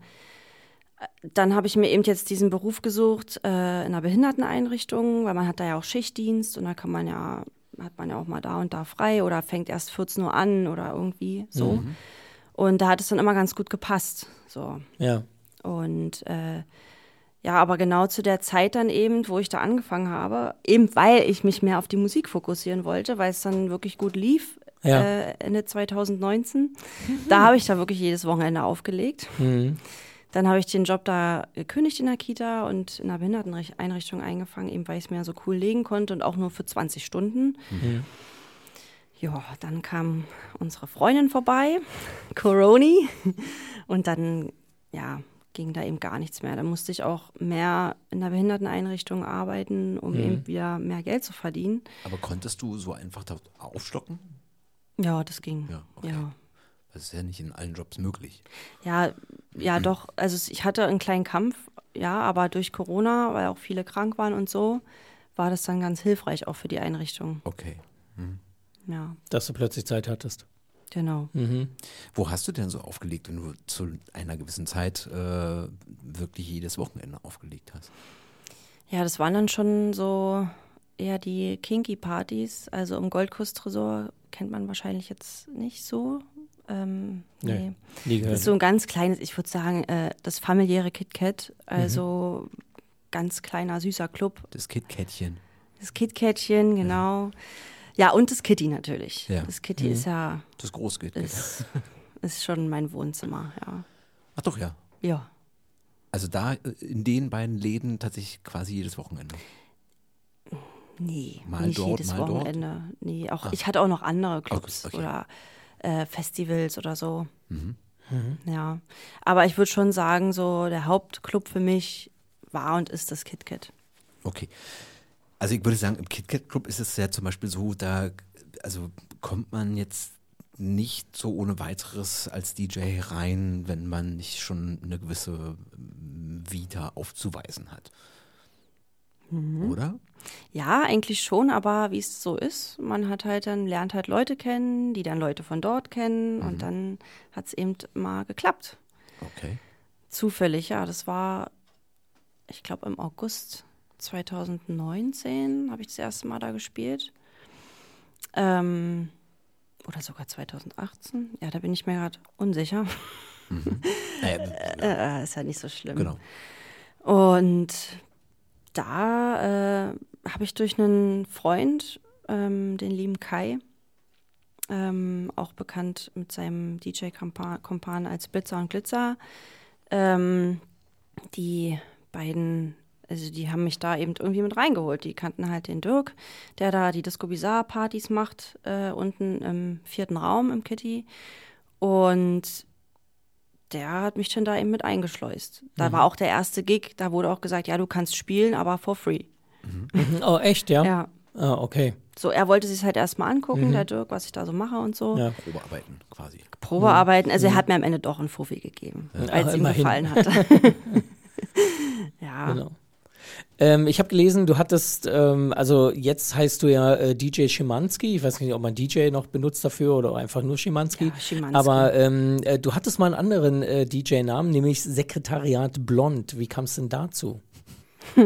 dann habe ich mir eben jetzt diesen Beruf gesucht äh, in einer Behinderteneinrichtung, weil man hat da ja auch Schichtdienst und da kann man ja, hat man ja auch mal da und da frei oder fängt erst 14 Uhr an oder irgendwie so. Mhm. Und da hat es dann immer ganz gut gepasst. So. Ja. Und äh, ja, aber genau zu der Zeit dann eben, wo ich da angefangen habe, eben weil ich mich mehr auf die Musik fokussieren wollte, weil es dann wirklich gut lief, ja. äh, Ende 2019, mhm. da habe ich da wirklich jedes Wochenende aufgelegt. Mhm. Dann habe ich den Job da gekündigt in der Kita und in der Behinderteneinrichtung eingefangen, eben weil ich es mir so cool legen konnte und auch nur für 20 Stunden. Mhm. Ja, dann kam unsere Freundin vorbei, Coroni, und dann, ja, ging da eben gar nichts mehr. Da musste ich auch mehr in der Behinderteneinrichtung arbeiten, um mhm. eben wieder mehr Geld zu verdienen. Aber konntest du so einfach da aufstocken? Ja, das ging. Ja, okay. ja. Das ist ja nicht in allen Jobs möglich. Ja, ja, mhm. doch. Also ich hatte einen kleinen Kampf, ja, aber durch Corona, weil auch viele krank waren und so, war das dann ganz hilfreich auch für die Einrichtung. Okay. Mhm. Ja. Dass du plötzlich Zeit hattest. Genau. Mhm. Wo hast du denn so aufgelegt, wenn du zu einer gewissen Zeit äh, wirklich jedes Wochenende aufgelegt hast? Ja, das waren dann schon so eher die Kinky-Partys. Also im Goldkuss-Tresor kennt man wahrscheinlich jetzt nicht so. Ähm, nee. nee. Das ist so ein ganz kleines, ich würde sagen, äh, das familiäre KitKat. Also mhm. ganz kleiner, süßer Club. Das KitKatchen. Das KitKatchen, genau. Ja. ja, und das Kitty natürlich. Ja. Das Kitty mhm. ist ja. Das Großkitty. Ist, ist schon mein Wohnzimmer, ja. Ach doch, ja. Ja. Also da äh, in den beiden Läden tatsächlich quasi jedes Wochenende. Nee, mal nicht dort, jedes Wochenende. Dort? Nee, auch Ach. ich hatte auch noch andere Clubs okay, okay. oder äh, Festivals oder so. Mhm. Mhm. Ja, aber ich würde schon sagen, so der Hauptclub für mich war und ist das KitKat. Okay. Also ich würde sagen, im KitKat Club ist es ja zum Beispiel so, da also kommt man jetzt nicht so ohne weiteres als DJ rein, wenn man nicht schon eine gewisse Vita aufzuweisen hat. Mhm. Oder? Ja, eigentlich schon, aber wie es so ist, man hat halt dann, lernt halt Leute kennen, die dann Leute von dort kennen mhm. und dann hat es eben mal geklappt. Okay. Zufällig, ja. Das war, ich glaube, im August 2019 habe ich das erste Mal da gespielt. Ähm, oder sogar 2018. Ja, da bin ich mir gerade unsicher. Mhm. Naja, ja. äh, ist ja nicht so schlimm. Genau. Und da äh, habe ich durch einen Freund, ähm, den lieben Kai, ähm, auch bekannt mit seinem DJ-Kompan als Blitzer und Glitzer, ähm, die beiden, also die haben mich da eben irgendwie mit reingeholt. Die kannten halt den Dirk, der da die Disco Bizarre Partys macht, äh, unten im vierten Raum im Kitty. Und der hat mich dann da eben mit eingeschleust. Da mhm. war auch der erste Gig, da wurde auch gesagt, ja, du kannst spielen, aber for free. Mhm. Oh, echt, ja? Ja. Ah, okay. So, er wollte sich halt erstmal angucken, mhm. der Dirk, was ich da so mache und so. Ja. Probearbeiten quasi. Probearbeiten, also er mhm. hat mir am Ende doch einen Fuffi gegeben, ja. als Ach, ihm gefallen hat. ja. Genau. Ähm, ich habe gelesen, du hattest, ähm, also jetzt heißt du ja äh, DJ Schimanski. Ich weiß nicht, ob man DJ noch benutzt dafür oder einfach nur Schimanski. Ja, Schimanski. Aber ähm, äh, du hattest mal einen anderen äh, DJ-Namen, nämlich Sekretariat Blond. Wie kam es denn dazu?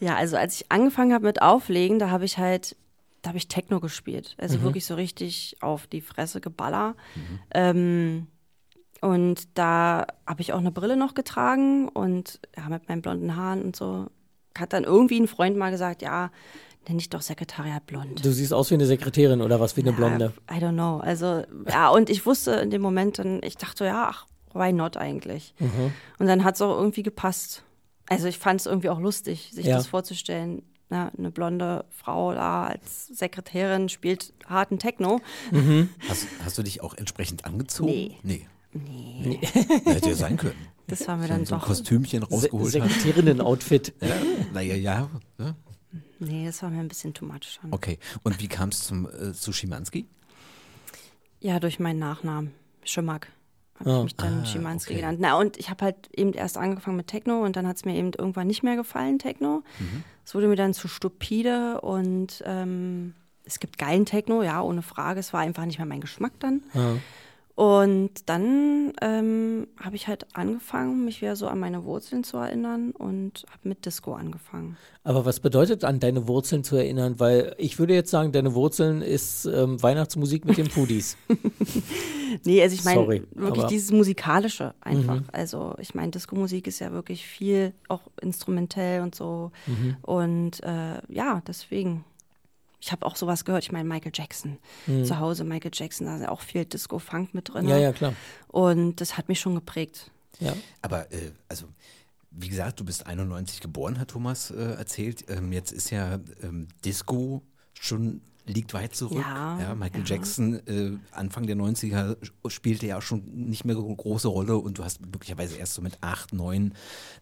ja, also als ich angefangen habe mit Auflegen, da habe ich halt da habe ich Techno gespielt. Also mhm. wirklich so richtig auf die Fresse geballer. Mhm. Ähm, und da habe ich auch eine Brille noch getragen und ja, mit meinen blonden Haaren und so. Hat dann irgendwie ein Freund mal gesagt, ja, nenne ich doch Sekretariat blond. Du siehst aus wie eine Sekretärin oder was, wie eine Blonde. Ja, I don't know. Also, ja, und ich wusste in dem Moment dann, ich dachte, ja, ach, why not eigentlich? Mhm. Und dann hat es auch irgendwie gepasst. Also ich fand es irgendwie auch lustig, sich Ja. das vorzustellen. Na, eine blonde Frau da als Sekretärin spielt harten Techno. Hast, hast du dich auch entsprechend angezogen? Nee. Nee. Nee, Hätte ja sein können. das war mir dann so ein doch. Kostümchen Se rausgeholt hat. Sekretärinnen-Outfit. Ja, naja, ja. ja. Nee, das war mir ein bisschen too much. Okay. Und wie kam es zum äh, zu Schimanski? Ja, durch meinen Nachnamen. Schimak. Habe Ah. ich mich dann Ah, Schimanski okay. genannt. Na, und ich habe halt eben erst angefangen mit Techno und dann hat es mir eben irgendwann nicht mehr gefallen, Techno. Mhm. Es wurde mir dann zu stupide und ähm, es gibt geilen Techno, ja, ohne Frage. Es war einfach nicht mehr mein Geschmack dann. Ja. Und dann ähm, habe ich halt angefangen, mich wieder so an meine Wurzeln zu erinnern und habe mit Disco angefangen. Aber was bedeutet an deine Wurzeln zu erinnern? Weil ich würde jetzt sagen, deine Wurzeln ist ähm, Weihnachtsmusik mit den Pudis. Nee, also ich meine Sorry, wirklich dieses Musikalische einfach. Also ich meine, Disco-Musik ist ja wirklich viel auch instrumentell und so. Und äh, ja, deswegen. Ich habe auch sowas gehört. Ich meine, Michael Jackson. Zu Hause Michael Jackson, da ist ja auch viel Disco-Funk mit drin. ja, ja, klar. Und das hat mich schon geprägt. Ja. Aber äh, also, wie gesagt, du bist 91 geboren, hat Thomas äh, erzählt. Ähm, jetzt ist ja ähm, Disco schon liegt weit zurück. Ja, Michael ja. Jackson äh, Anfang der 90er spielte ja auch schon nicht mehr so eine große Rolle und du hast möglicherweise erst so mit 8, 9,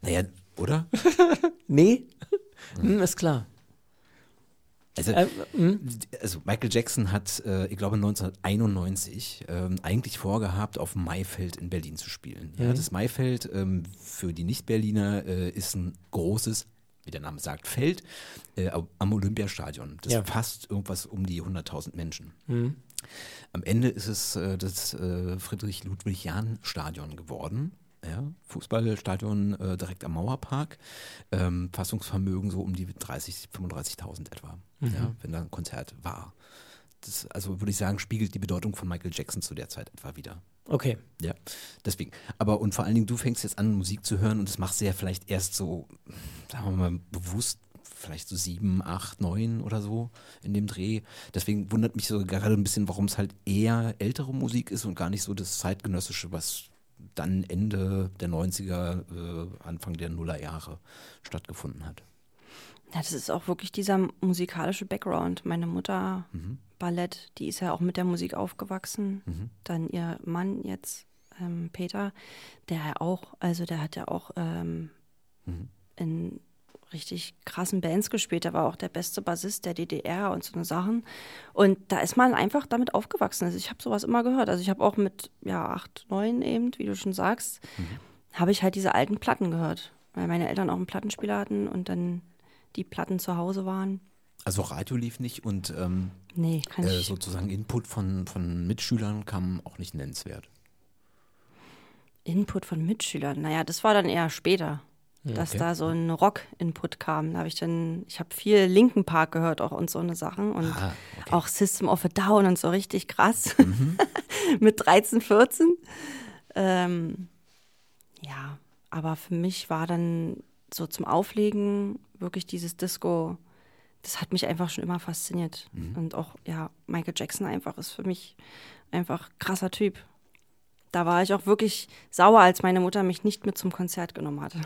naja, oder? Nee? Hm, ist klar. Also, Äh, hm? also Michael Jackson hat, äh, ich glaube 1991, ähm, eigentlich vorgehabt, auf dem Maifeld in Berlin zu spielen. Ja, Das Maifeld ähm, für die Nicht-Berliner äh, ist ein großes, wie der Name sagt, Feld äh, am Olympiastadion. Das Ja. fasst irgendwas um die 100.000 Menschen. Hm. Am Ende ist es äh, das äh, Friedrich-Ludwig-Jahn-Stadion geworden. Ja, Fußballstadion äh, direkt am Mauerpark. Ähm, Fassungsvermögen so um die 30.000, 35.000 etwa, ja, wenn da ein Konzert war. Das, also würde ich sagen, spiegelt die Bedeutung von Michael Jackson zu der Zeit etwa wieder. Okay. Ja, deswegen. Aber und vor allen Dingen, du fängst jetzt an, Musik zu hören und das machst du ja vielleicht erst so, sagen wir mal, bewusst, vielleicht so sieben, acht, neun oder so in dem Dreh. Deswegen wundert mich so gerade ein bisschen, warum es halt eher ältere Musik ist und gar nicht so das zeitgenössische, was dann Ende der 90er, äh, Anfang der Nullerjahre stattgefunden hat. Ja, das ist auch wirklich dieser musikalische Background. Meine Mutter, Ballett, die ist ja auch mit der Musik aufgewachsen. Dann ihr Mann jetzt, ähm, Peter, der ja auch, also der hat ja auch ähm, in richtig krassen Bands gespielt. Der war auch der beste Bassist der DDR und so eine Sachen. Und da ist man einfach damit aufgewachsen. Also ich habe sowas immer gehört. Also ich habe auch mit ja acht, neun eben, wie du schon sagst, habe ich halt diese alten Platten gehört, weil meine Eltern auch einen Plattenspieler hatten und dann die Platten zu Hause waren. Also Radio lief nicht und ähm, Nee, äh, sozusagen Input von, von Mitschülern kam auch nicht nennenswert. Input von Mitschülern. Naja, das war dann eher später, dass okay. da so ein Rock-Input kam. Da habe ich dann, ich habe viel Linken Park gehört auch und so eine Sachen und Ah, okay. auch System of a Down und so richtig krass mit 13, 14. Ähm, ja, aber für mich war dann so zum Auflegen wirklich dieses Disco, das hat mich einfach schon immer fasziniert. Und auch, ja, Michael Jackson einfach ist für mich einfach krasser Typ. Da war ich auch wirklich sauer, als meine Mutter mich nicht mit zum Konzert genommen hatte.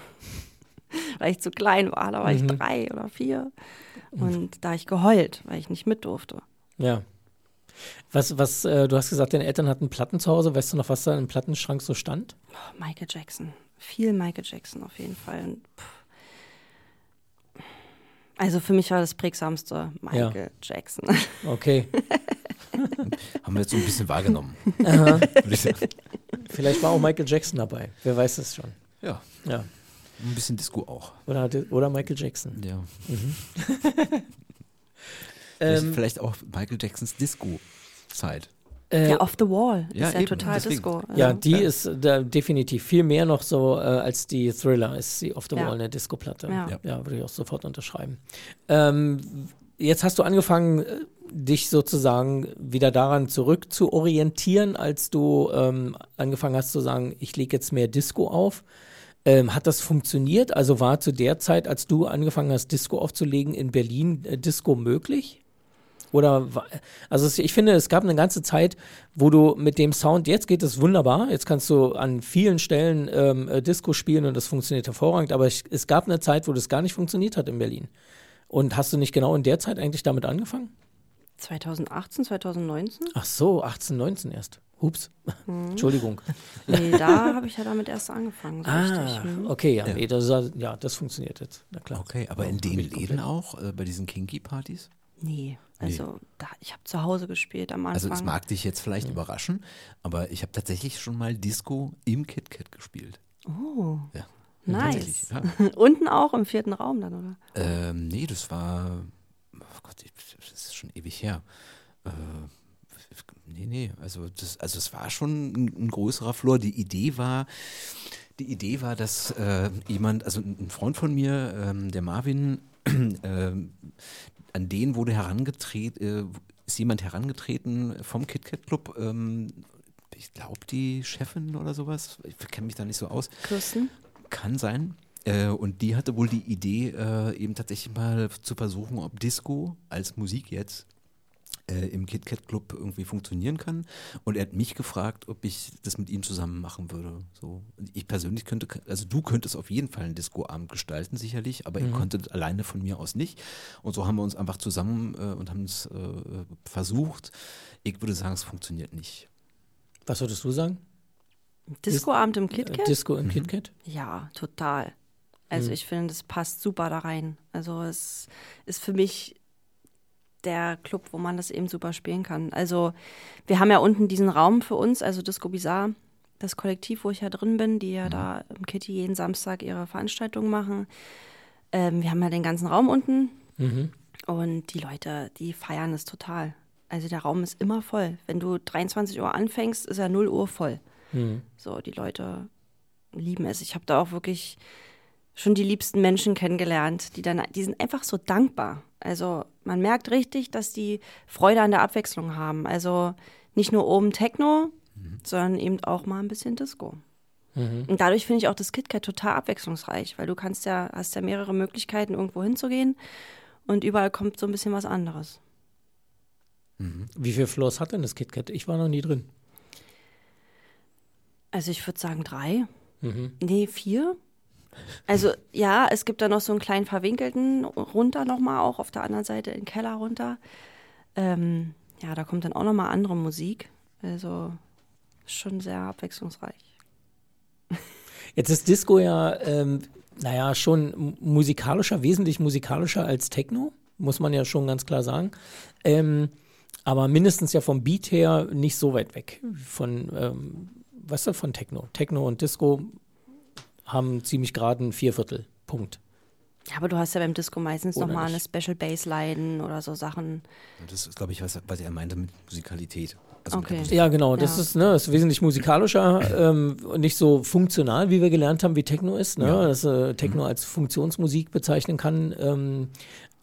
Weil ich zu klein war, da war ich drei oder vier. Und da hab ich geheult, weil ich nicht mit durfte. Ja. Was, was, äh, du hast gesagt, deine Eltern hatten Platten zu Hause. Weißt du noch, was da im Plattenschrank so stand? Oh, Michael Jackson. Viel Michael Jackson auf jeden Fall. Also für mich war das prägsamste Michael Jackson. Okay. Haben wir jetzt so ein bisschen wahrgenommen. Vielleicht war auch Michael Jackson dabei. Wer weiß es schon. ja, Ja. Ein bisschen Disco auch. Oder, oder Michael Jackson. Ja. Ähm, vielleicht, vielleicht auch Michael Jacksons Disco-Zeit. äh, ja, Off the Wall. Ja, ist ja eben, total deswegen. Disco. Ja, Also, die ist da definitiv viel mehr noch so äh, als die Thriller, ist sie Off the Ja. Wall eine Disco-Platte. Ja. Ja. würde ich auch sofort unterschreiben. Ähm, jetzt hast du angefangen, äh, dich sozusagen wieder daran zurück zu orientieren, als du ähm, angefangen hast zu sagen, ich lege jetzt mehr Disco auf. Ähm, hat das funktioniert? Also war zu der Zeit, als du angefangen hast, Disco aufzulegen, in Berlin äh, Disco möglich? Oder also ich finde, es gab eine ganze Zeit, wo du mit dem Sound, jetzt geht es wunderbar, jetzt kannst du an vielen Stellen ähm, äh, Disco spielen und das funktioniert hervorragend, aber ich, es gab eine Zeit, wo das gar nicht funktioniert hat in Berlin. Und hast du nicht genau in der Zeit eigentlich damit angefangen? 2018, 2019? Ach so, 18, 19 erst. Hups. Entschuldigung. Nee, da habe ich ja damit erst angefangen. So richtig. Ah, Hm. okay, ja, Ja. Nee, das, ist- ja, das funktioniert jetzt. Na klar. Okay, aber in den Läden auch, äh, bei diesen Kinky-Partys? Nee, also Da, ich habe zu Hause gespielt am Anfang. Also es mag dich jetzt vielleicht überraschen, aber ich habe tatsächlich schon mal Disco im KitKat gespielt. Oh, Ja. nice. Ja. Unten auch im vierten Raum dann, oder? Ähm, nee, das war, oh Gott, das ist schon ewig her. Äh, nee, nee, also das, also es war schon ein, ein größerer Floor. Die Idee war, die Idee war, dass äh, jemand, also ein Freund von mir, ähm, der Marvin, ähm, an den wurde herangetreten, äh, ist jemand herangetreten vom KitKat Club. Ähm, ich glaube, die Chefin oder sowas. Ich kenne mich da nicht so aus. Kirsten? Kann sein. Äh, und die hatte wohl die Idee, äh, eben tatsächlich mal zu versuchen, ob Disco als Musik jetzt äh, im KitKat Club irgendwie funktionieren kann. Und er hat mich gefragt, ob ich das mit ihm zusammen machen würde. So, ich persönlich könnte, also du könntest auf jeden Fall einen Disco-Abend gestalten, sicherlich, aber ich konnte alleine von mir aus nicht. Und so haben wir uns einfach zusammen äh, und haben es äh, versucht. Ich würde sagen, es funktioniert nicht. Was würdest du sagen? Discoabend im Äh, KitKat? Disco im KitKat? Ja, total. Also Mhm. ich finde, das passt super da rein. Also es ist für mich der Club, wo man das eben super spielen kann. Also wir haben ja unten diesen Raum für uns, also Disco Bizarre, das Kollektiv, wo ich ja drin bin, die ja da im Kitty jeden Samstag ihre Veranstaltungen machen. Ähm, wir haben ja den ganzen Raum unten Mhm. und die Leute, die feiern es total. Also der Raum ist immer voll. Wenn du 23 Uhr anfängst, ist er 0 Uhr voll. Mhm. So, die Leute lieben es. Ich habe da auch wirklich schon die liebsten Menschen kennengelernt, die dann, die sind einfach so dankbar. Also man merkt richtig, dass die Freude an der Abwechslung haben. Also nicht nur oben Techno, sondern eben auch mal ein bisschen Disco. Mhm. Und dadurch finde ich auch das KitKat total abwechslungsreich, weil du kannst ja, hast ja mehrere Möglichkeiten, irgendwo hinzugehen und überall kommt so ein bisschen was anderes. Wie viele Floors hat denn das KitKat? Ich war noch nie drin. Also ich würde sagen drei. Mhm. Nee, vier. Also ja, es gibt da noch so einen kleinen verwinkelten runter nochmal, auch auf der anderen Seite in den Keller runter. Ähm, ja, da kommt dann auch nochmal andere Musik. Also schon sehr abwechslungsreich. Jetzt ist Disco ja, ähm, naja, schon mu- musikalischer, wesentlich musikalischer als Techno, muss man ja schon ganz klar sagen. Ähm, aber mindestens ja vom Beat her nicht so weit weg von, ähm, was ist das von Techno? Techno und Disco haben ziemlich geraden Vierviertel. Punkt. Ja, aber du hast ja beim Disco meistens nochmal eine. Special Bassline oder so Sachen. Das ist, glaube ich, was, was er meinte mit Musikalität. Also Okay. Musik. Ja, genau. Das Ja. ist, ne, ist wesentlich musikalischer ähm, und nicht so funktional, wie wir gelernt haben, wie Techno ist. Ne? Ja. Dass äh, Techno als Funktionsmusik bezeichnen kann. Ähm,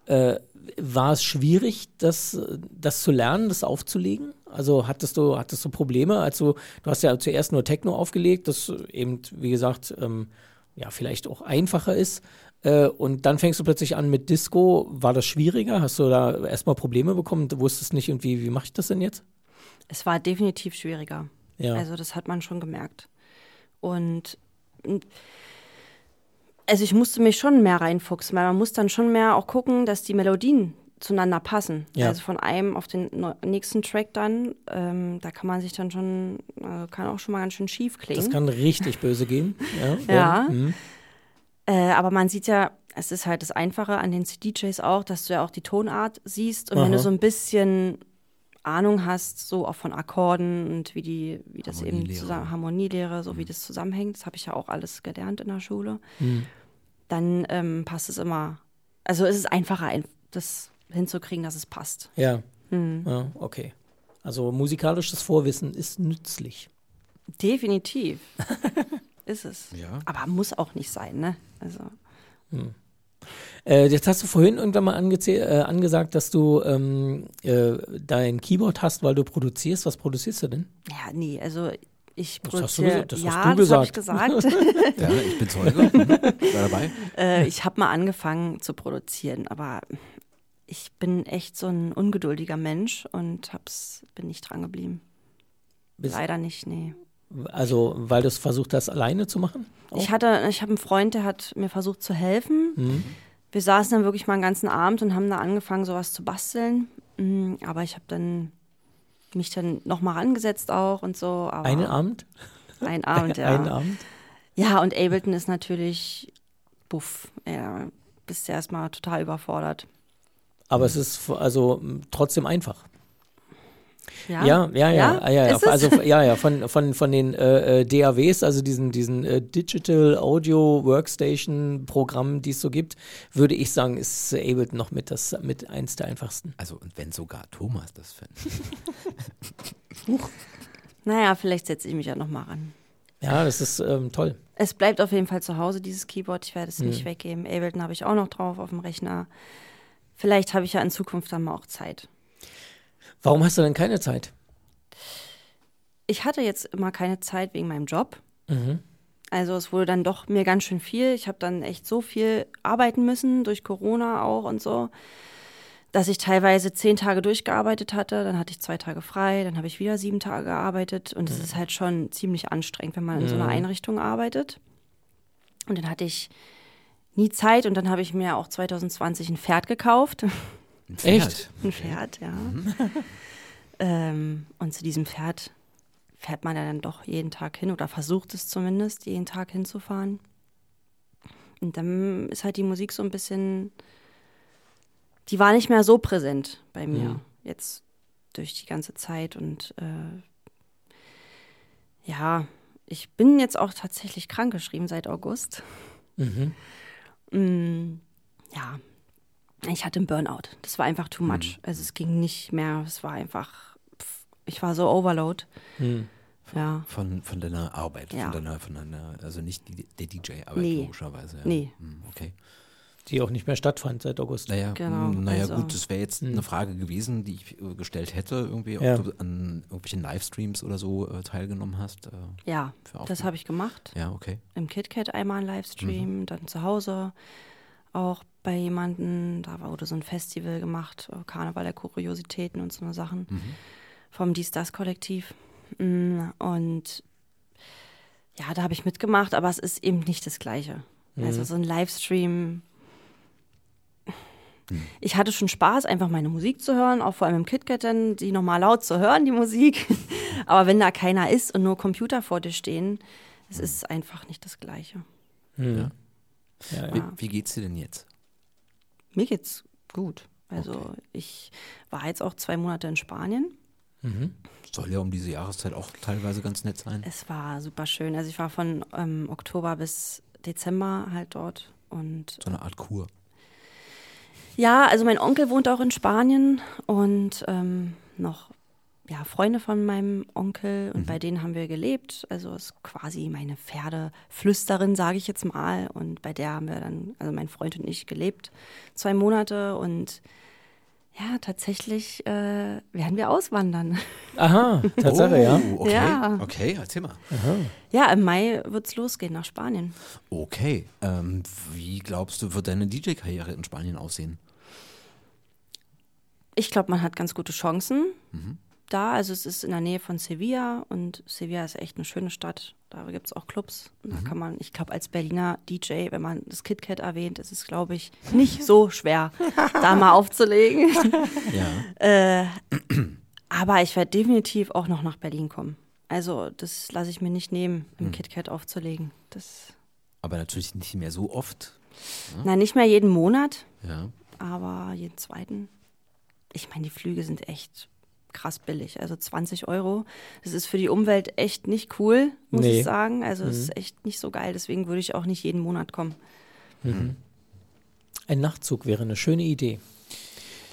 äh, war es schwierig, das, äh, das zu lernen, das aufzulegen? Also hattest du, hattest du Probleme? Also du hast ja zuerst nur Techno aufgelegt, das eben, wie gesagt, ähm, ja, vielleicht auch einfacher ist. Äh, und dann fängst du plötzlich an mit Disco. War das schwieriger? Hast du da erstmal Probleme bekommen? Du wusstest nicht irgendwie, wie mache ich das denn jetzt? Es war definitiv schwieriger. Ja. Also das hat man schon gemerkt. Und also ich musste mich schon mehr reinfuchsen, weil man muss dann schon mehr auch gucken, dass die Melodien zueinander passen. Ja. Also von einem auf den nächsten Track dann, ähm, da kann man sich dann schon, äh, kann auch schon mal ganz schön schief klingen. Das kann richtig böse gehen. Ja. Ja. Mhm. Äh, aber man sieht ja, es ist halt das Einfache an den DJs auch, dass du ja auch die Tonart siehst und wenn du Aha. so ein bisschen Ahnung hast, so auch von Akkorden und wie die, wie das eben zusammen, Harmonielehre, so wie das zusammenhängt, das habe ich ja auch alles gelernt in der Schule, Mhm. dann ähm, passt es immer. Also es ist einfacher, ein- das hinzukriegen, dass es passt. Ja. Hm. ja, okay. Also musikalisches Vorwissen ist nützlich. Definitiv. ist es. Ja. Aber muss auch nicht sein, ne? Also. Äh, jetzt hast du vorhin irgendwann mal angezäh- äh, angesagt, dass du ähm, äh, dein Keyboard hast, weil du produzierst. Was produzierst du denn? Ja, nee, also ich Das hast du produziere. gesagt, das hast du das habe ich gesagt. gesagt. Ja, ich bin Zeuge. Mhm. War dabei. äh, ich habe mal angefangen zu produzieren, aber ich bin echt so ein ungeduldiger Mensch und hab's, bin nicht dran geblieben. Bist- Leider nicht, nee. Also, weil du es versucht hast, alleine zu machen? Auch? Ich hatte, ich habe einen Freund, der hat mir versucht zu helfen. Wir saßen dann wirklich mal einen ganzen Abend und haben da angefangen, sowas zu basteln. Mm, Aber ich habe dann mich dann nochmal rangesetzt auch und so. Aber Einen Abend? Ein Abend, ja. Einen Abend? Ja, und Ableton ist natürlich, buff, ja, bist du erstmal total überfordert. Aber es ist also trotzdem einfach. Ja, Ja, ja, ja, ja, ja, Ist es? also ja, ja, von, von, von den äh, äh, DAWs, also diesen, diesen äh, Digital Audio Workstation Programmen, die es so gibt, würde ich sagen, ist Ableton noch mit das mit eins der einfachsten. Also, und wenn sogar Thomas das fände. naja, vielleicht setze ich mich ja nochmal ran. Ja, das ist ähm, toll. Es bleibt auf jeden Fall zu Hause, dieses Keyboard. Ich werde es Mhm. nicht weggeben. Ableton habe ich auch noch drauf auf dem Rechner. Vielleicht habe ich ja in Zukunft dann mal auch Zeit. Warum hast du denn keine Zeit? Ich hatte jetzt immer keine Zeit wegen meinem Job. Mhm. Also es wurde dann doch mir ganz schön viel. Ich habe dann echt so viel arbeiten müssen, durch Corona auch und so, dass ich teilweise zehn Tage durchgearbeitet hatte. Dann hatte ich zwei Tage frei, dann habe ich wieder sieben Tage gearbeitet. Und es ist halt schon ziemlich anstrengend, wenn man in so einer Einrichtung arbeitet. Und dann hatte ich nie Zeit und dann habe ich mir auch 2020 ein Pferd gekauft. Ein Echt? Ein Pferd, ja. ähm, und zu diesem Pferd fährt man ja dann doch jeden Tag hin oder versucht es zumindest, jeden Tag hinzufahren. Und dann ist halt die Musik so ein bisschen, die war nicht mehr so präsent bei mir Mhm. jetzt durch die ganze Zeit. Und äh, ja, ich bin jetzt auch tatsächlich krankgeschrieben seit August. Mhm. Mm, ja, ich hatte einen Burnout. Das war einfach too much. Also es ging nicht mehr. Es war einfach, pff, ich war so overload. Mhm. Ja, Von, von deiner Arbeit, Ja. von deiner, von deiner, also nicht die, der DJ-Arbeit Nee. logischerweise. Ja. Nee. Hm, Okay. Die auch nicht mehr stattfand seit August. Naja, Genau, naja also- gut, das wäre jetzt eine Frage gewesen, die ich äh, gestellt hätte, irgendwie, ob Ja. du an irgendwelchen Livestreams oder so äh, teilgenommen hast. Äh, ja, das habe ich gemacht. ja, okay. Im KitKat einmal einen Livestream, dann zu Hause auch bei jemandem. Da wurde so ein Festival gemacht, äh, Karneval der Kuriositäten und so eine Sachen vom Dies Das Kollektiv. Mm, Und ja, da habe ich mitgemacht, aber es ist eben nicht das Gleiche. Also so ein Livestream. Ich hatte schon Spaß, einfach meine Musik zu hören, auch vor allem im KitKat dann, die nochmal laut zu hören, die Musik. Aber wenn da keiner ist und nur Computer vor dir stehen, es ist einfach nicht das Gleiche. Mhm. Ja, Wie, ja. wie geht's dir denn jetzt? Mir geht's gut. Also ich war jetzt auch zwei Monate in Spanien. Soll ja um diese Jahreszeit auch teilweise ganz nett sein. Es war super schön. Also ich war von ähm, Oktober bis Dezember halt dort. Und So eine Art Kur. Ja, also mein Onkel wohnt auch in Spanien und ähm, noch ja, Freunde von meinem Onkel und bei denen haben wir gelebt. Also ist quasi meine Pferdeflüsterin, sage ich jetzt mal. Und bei der haben wir dann, also mein Freund und ich, gelebt. Zwei Monate und ja, tatsächlich äh, werden wir auswandern. Aha, Tatsache, ja. Oh, okay. Ja. Okay, erzähl mal. Ja, im Mai wird's losgehen nach Spanien. Okay. Ähm, wie glaubst du, wird deine DJ-Karriere in Spanien aussehen? Ich glaube, man hat ganz gute Chancen da. Also es ist in der Nähe von Sevilla und Sevilla ist echt eine schöne Stadt. Da gibt es auch Clubs. Und Da kann man, ich glaube, als Berliner DJ, wenn man das KitKat erwähnt, ist es, glaube ich, nicht so schwer, da mal aufzulegen. Ja. Aber ich werde definitiv auch noch nach Berlin kommen. Also das lasse ich mir nicht nehmen, im KitKat aufzulegen. Das, Aber natürlich nicht mehr so oft. na, nicht mehr jeden Monat, Ja. aber jeden zweiten. Ich meine, die Flüge sind echt krass billig. Also 20 Euro. Das ist für die Umwelt echt nicht cool, muss Nee. ich sagen. Also es ist echt nicht so geil. Deswegen würde ich auch nicht jeden Monat kommen. Ein Nachtzug wäre eine schöne Idee.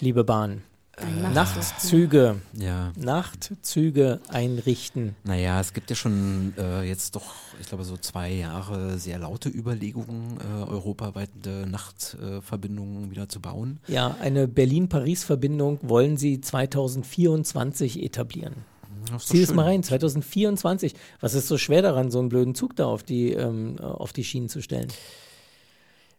Liebe Bahn. Ein Nachtzüge. Ja. Nachtzüge einrichten. Naja, es gibt ja schon äh, jetzt doch, ich glaube, so zwei Jahre sehr laute Überlegungen, äh, europaweite Nachtverbindungen wieder zu bauen. Ja, eine Berlin-Paris-Verbindung wollen sie 2024 etablieren. Das ist doch Zieh es mal rein, 2024. Was ist so schwer daran, so einen blöden Zug da auf die, ähm, auf die Schienen zu stellen?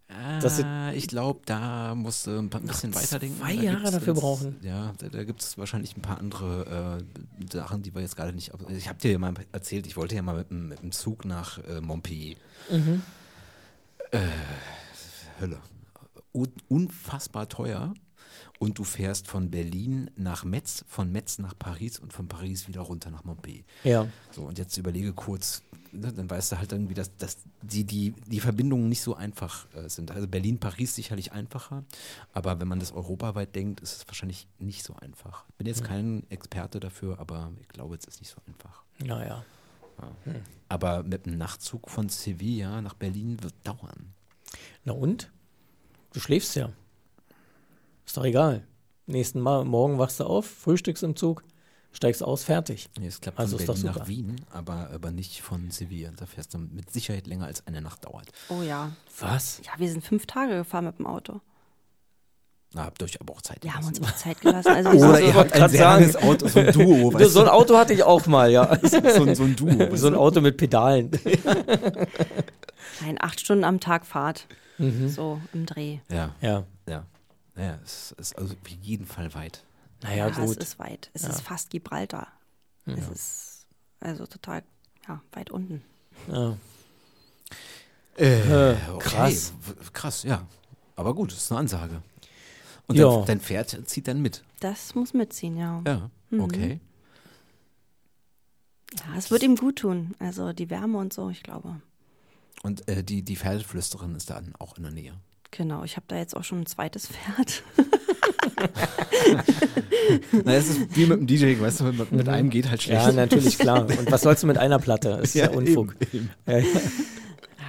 Ah, ich glaube, da musst du ein, paar, ein bisschen weiterdenken. zwei Jahre dafür jetzt- brauchen. Ja, da, da gibt es wahrscheinlich ein paar andere äh, Sachen, die wir jetzt gerade nicht. Ich habe dir ja mal erzählt, ich wollte ja mal mit, dem- mit dem Zug nach äh, Montpellier. Mhm. Äh, Hölle. Un unfassbar teuer. Und du fährst von Berlin nach Metz, von Metz nach Paris und von Paris wieder runter nach Montpellier. Ja. So, und jetzt überlege kurz, ne, dann weißt du halt irgendwie, dass, dass die, die, die Verbindungen nicht so einfach äh, sind. Also Berlin-Paris sicherlich einfacher, aber wenn man das europaweit denkt, ist es wahrscheinlich nicht so einfach. Ich bin jetzt kein Experte dafür, aber ich glaube, es ist nicht so einfach. Naja. Aber mit einem Nachtzug von Sevilla nach Berlin wird dauern. Na und? Du schläfst ja. Ist doch egal. Nächsten Mal, morgen wachst du auf, frühstückst im Zug, steigst aus, fertig. Nee, es klappt Also von ist doch Berlin nach. Wien, aber, aber nicht von Sevilla. Da fährst du mit Sicherheit länger als eine Nacht dauert. Oh ja. Was? Ja, wir sind fünf Tage gefahren mit dem Auto. Da habt ihr euch aber auch Zeit Wir haben uns gelassen. auch Zeit gelassen. Also Oder ihr so, habt ein sehr sagen. langes Auto, so ein Duo, weißt So ein Auto hatte ich auch mal, ja. So, ein- so ein Duo. weißt so ein? Auto mit Pedalen. nein, acht Stunden am Tag Fahrt. Mhm. So im Dreh. Ja, Ja. ja. Naja, es ist also auf jeden Fall weit. Naja, es gut. ist weit. Es ist fast Gibraltar. Es ist also total ja, weit unten. Ja. Äh, krass. w- Krass, ja. Aber gut, das ist eine Ansage. Und Ja. dein, dein Pferd zieht dann mit. Das muss mitziehen, ja. Ja, okay. Ja, es wird ihm gut tun. Also die Wärme und so, ich glaube. Und äh, die, die Pferdeflüsterin ist dann auch in der Nähe. Genau, ich habe da jetzt auch schon ein zweites Pferd. Na, es ist wie mit dem DJ, weißt du, mit, mit einem geht halt schlecht. Ja, natürlich, klar. Und was sollst du mit einer Platte? Ist ja, Unfug. eben, eben. Ja, ja.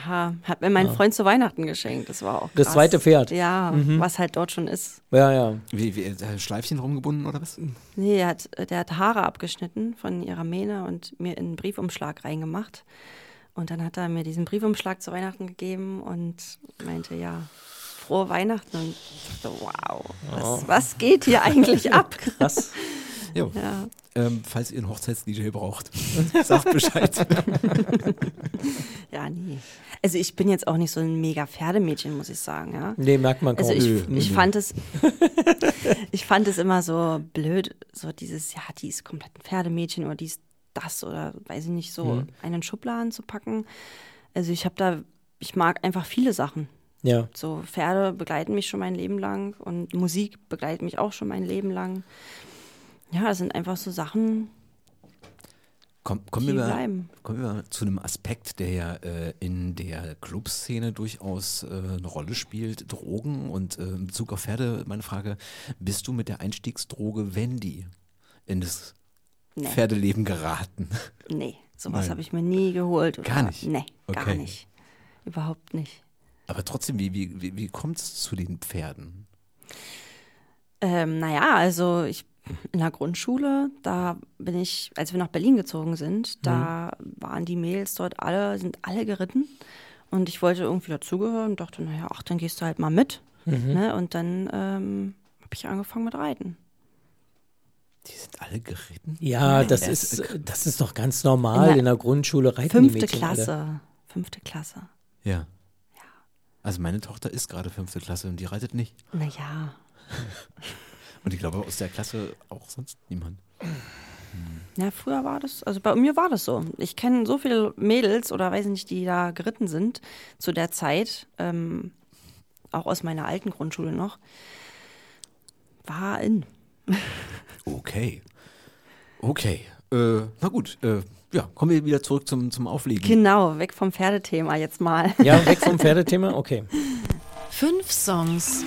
Ja, hat mir mein Freund zu Weihnachten geschenkt. Das war auch Das krass. zweite Pferd. Ja, was halt dort schon ist. ja, ja. Wie, wie Schleifchen rumgebunden oder was? Nee, er hat, der hat Haare abgeschnitten von ihrer Mähne und mir in einen Briefumschlag reingemacht. Und dann hat er mir diesen Briefumschlag zu Weihnachten gegeben und meinte, ja, frohe Weihnachten. Und ich dachte, wow, was, was geht hier eigentlich ab? Krass. Jo. Ja, Ähm, falls ihr einen Hochzeits-DJ braucht, sagt Bescheid. ja, nee. Also ich bin jetzt auch nicht so ein mega Pferdemädchen, muss ich sagen, ja. Nee, merkt man kaum. Also ich, ich fand es, ich fand es immer so blöd, so dieses, ja, die ist komplett ein Pferdemädchen oder die ist das oder weiß ich nicht, so Mhm. einen Schubladen zu packen. Also ich habe da, ich mag einfach viele Sachen. Ja. So Pferde begleiten mich schon mein Leben lang und Musik begleitet mich auch schon mein Leben lang. Ja, das sind einfach so Sachen, Komm, kommen, die wir mal, bleiben. kommen wir mal zu einem Aspekt, der ja äh, in der Clubszene durchaus äh, eine Rolle spielt, Drogen und äh, in Bezug auf Pferde, meine Frage, bist du mit der Einstiegsdroge Wendy in das Nee. Pferdeleben geraten? Nee, sowas habe ich mir nie geholt. Oder, Gar nicht? Nee, gar Okay. nicht. Überhaupt nicht. Aber trotzdem, wie, wie, wie, wie kommt es zu den Pferden? Ähm, naja, also ich in der Grundschule, da bin ich, als wir nach Berlin gezogen sind, da waren die Mädels dort alle, sind alle geritten. Und ich wollte irgendwie dazugehören und dachte, naja, ach, dann gehst du halt mal mit. Ne? Und dann ähm, habe ich angefangen mit Reiten. Die sind alle geritten? Ja, das das ist, das ist doch ganz normal. In der In der Grundschule reiten die Fünfte Mädchen Klasse. alle. Fünfte Klasse. Ja. Also meine Tochter ist gerade fünfte Klasse und die reitet nicht. Naja. Und ich glaube aus der Klasse auch sonst niemand. Ja, früher war das, also bei mir war das so. Ich kenne so viele Mädels oder weiß nicht, die da geritten sind zu der Zeit, ähm, auch aus meiner alten Grundschule noch. War in. Okay. Okay. Äh, na gut, äh, ja, kommen wir wieder zurück zum, zum Auflegen. Genau, weg vom Pferdethema jetzt mal. Ja, weg vom Pferdethema? Okay. Fünf Songs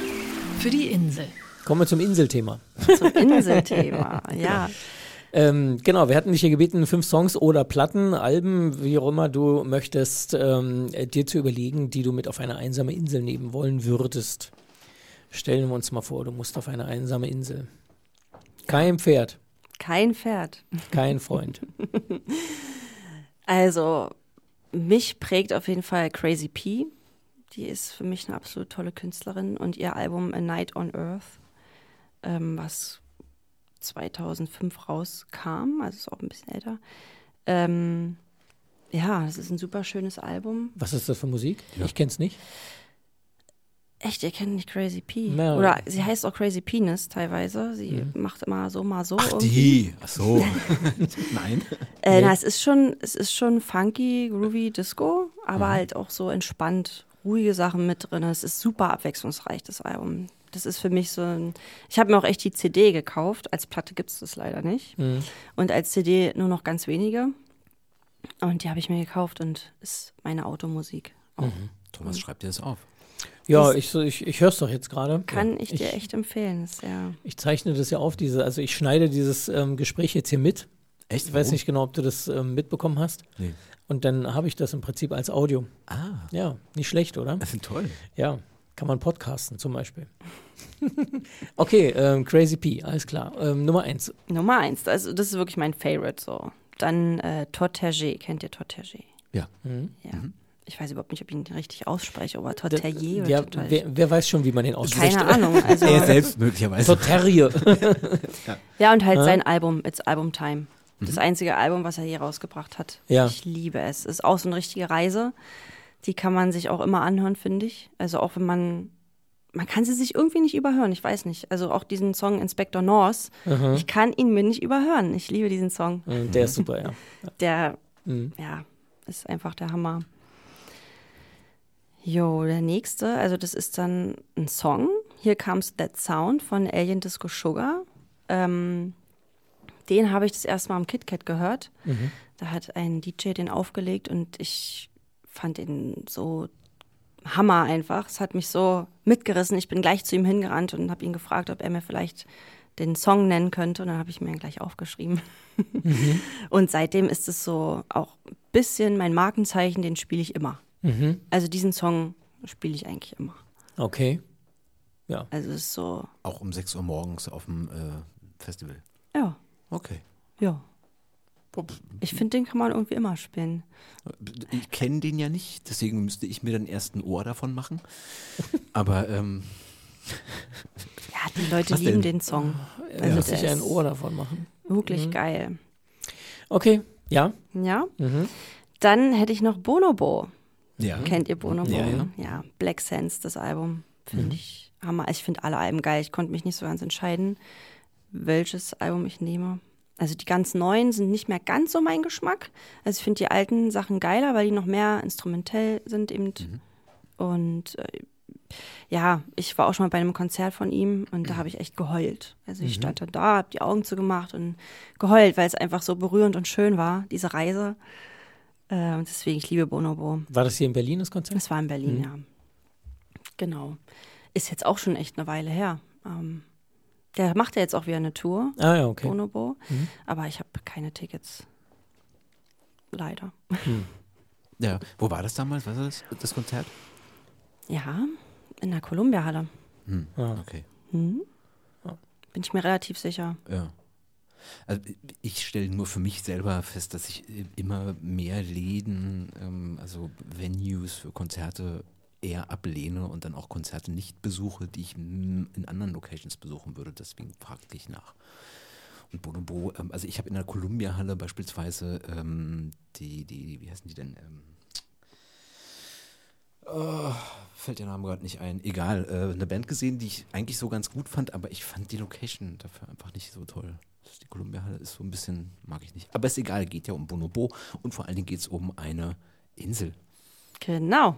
für die Insel. Kommen wir zum Inselthema. Zum Inselthema, ja. Ähm, genau, wir hatten dich hier gebeten, fünf Songs oder Platten, Alben, wie auch immer du möchtest, ähm, äh, dir zu überlegen, die du mit auf eine einsame Insel nehmen wollen würdest. Stellen wir uns mal vor, du musst auf eine einsame Insel. Kein Pferd, Kein Pferd. kein Freund. Also, mich prägt auf jeden Fall Crazy P. Die ist für mich eine absolut tolle Künstlerin und ihr Album A Night on Earth, ähm, was 2005 rauskam, also ist auch ein bisschen älter. Ähm, ja, das ist ein super schönes Album. Was ist das für Musik? Ich kenne es nicht. Echt, ihr kennt nicht Crazy P. Na. Oder sie heißt auch Crazy Penis teilweise. Sie macht immer so, mal so. Ach, irgendwie. die. Ach so. Nein. Äh, na, es ist schon, es ist schon funky, groovy Disco, aber halt auch so entspannt, ruhige Sachen mit drin. Es ist super abwechslungsreich, das Album. Das ist für mich so ein. Ich habe mir auch echt die CD gekauft. Als Platte gibt es das leider nicht. Und als CD nur noch ganz wenige. Und die habe ich mir gekauft und ist meine Automusik. Auch. Thomas, schreib dir das auf. Ja, ich, ich, ich höre es doch jetzt gerade. Kann ich dir echt empfehlen. Ist ja. Ich zeichne das ja auf, diese, also ich schneide dieses ähm, Gespräch jetzt hier mit. Echt? Ich weiß nicht genau, ob du das ähm, mitbekommen hast. Nee. Und dann habe ich das im Prinzip als Audio. Ah, Ja, nicht schlecht, oder? das ist toll. Ja, kann man podcasten zum Beispiel. okay, ähm, Crazy P, alles klar. Ähm, Nummer eins. Nummer eins. Also, das ist wirklich mein Favorite so. Dann äh, Todd. Kennt ihr Todd? Ja. Ja. Ich weiß überhaupt nicht, ob ich ihn richtig ausspreche, aber oder Ja, wer, wer weiß schon, wie man den ausspricht? Keine Ahnung. Also, Er selbst möglicherweise. So Terrier. ja, und halt Ja? sein Album, It's Album Time. Das einzige Album, was er hier rausgebracht hat. Ja. Ich liebe es. Ist auch so eine richtige Reise. Die kann man sich auch immer anhören, finde ich. Also auch wenn man, man kann sie sich irgendwie nicht überhören. Ich weiß nicht. Also auch diesen Song Inspector Norse. Ich kann ihn mir nicht überhören. Ich liebe diesen Song. Mhm, Der ist super, ja. Der, Mhm. ja, ist einfach der Hammer. Jo, der nächste, also das ist dann ein Song. Here Comes That Sound von Alien Disco Sugar. Ähm, den habe ich das erste Mal am KitKat gehört. Da hat ein DJ den aufgelegt und ich fand ihn so Hammer einfach. Es hat mich so mitgerissen. Ich bin gleich zu ihm hingerannt und habe ihn gefragt, ob er mir vielleicht den Song nennen könnte. Und dann habe ich mir ihn gleich aufgeschrieben. Und seitdem ist es so auch ein bisschen mein Markenzeichen, den spiele ich immer. Mhm. Also diesen Song spiele ich eigentlich immer. Okay. Also es ist so, Auch um 6 Uhr morgens auf dem äh, Festival. ja, Okay. ja. Ich finde, den kann man irgendwie immer spielen. Ich kenne den ja nicht, deswegen müsste ich mir dann erst ein Ohr davon machen. Aber ähm, Ja, die Leute Was lieben denn? den Song. Also muss der sich ein Ohr davon machen. Wirklich geil. Okay, ja. Ja. Mhm. Dann hätte ich noch Bonobo. Ja. Kennt ihr Bonobo? Ja, ja. ja. Black Sands, das Album. Finde ich Hammer. Ich finde alle Alben geil. Ich konnte mich nicht so ganz entscheiden, welches Album ich nehme. Also die ganz neuen sind nicht mehr ganz so mein Geschmack. Also ich finde die alten Sachen geiler, weil die noch mehr instrumentell sind eben. Und äh, ja, ich war auch schon mal bei einem Konzert von ihm und da habe ich echt geheult. Also ich stand dann da, habe die Augen zugemacht und geheult, weil es einfach so berührend und schön war, diese Reise. Äh, und deswegen, ich liebe Bonobo. War das hier in Berlin, das Konzert? Das war in Berlin, ja. Genau. Ist jetzt auch schon echt eine Weile her. Ähm, der macht ja jetzt auch wieder eine Tour, Ah ja, okay. Bonobo. Aber ich habe keine Tickets. Leider. ja. Wo war das damals? Was war das, das Konzert? Ja, in der Columbia-Halle. Hm. Ah. Okay. Hm? Bin ich mir relativ sicher. Ja. Also ich stelle nur für mich selber fest, dass ich immer mehr Läden, ähm, also Venues für Konzerte eher ablehne und dann auch Konzerte nicht besuche, die ich in anderen Locations besuchen würde. Deswegen fragte ich nach. Und Bonobo, ähm, also ich habe in der Columbia-Halle beispielsweise ähm, die, die, wie heißen die denn? Oh, fällt der Name gerade nicht ein. Egal, äh, eine Band gesehen, die ich eigentlich so ganz gut fand, aber ich fand die Location dafür einfach nicht so toll. Die Columbia-Halle ist so ein bisschen, mag ich nicht. Aber ist egal, geht ja um Bonobo und vor allen Dingen geht es um eine Insel. Genau.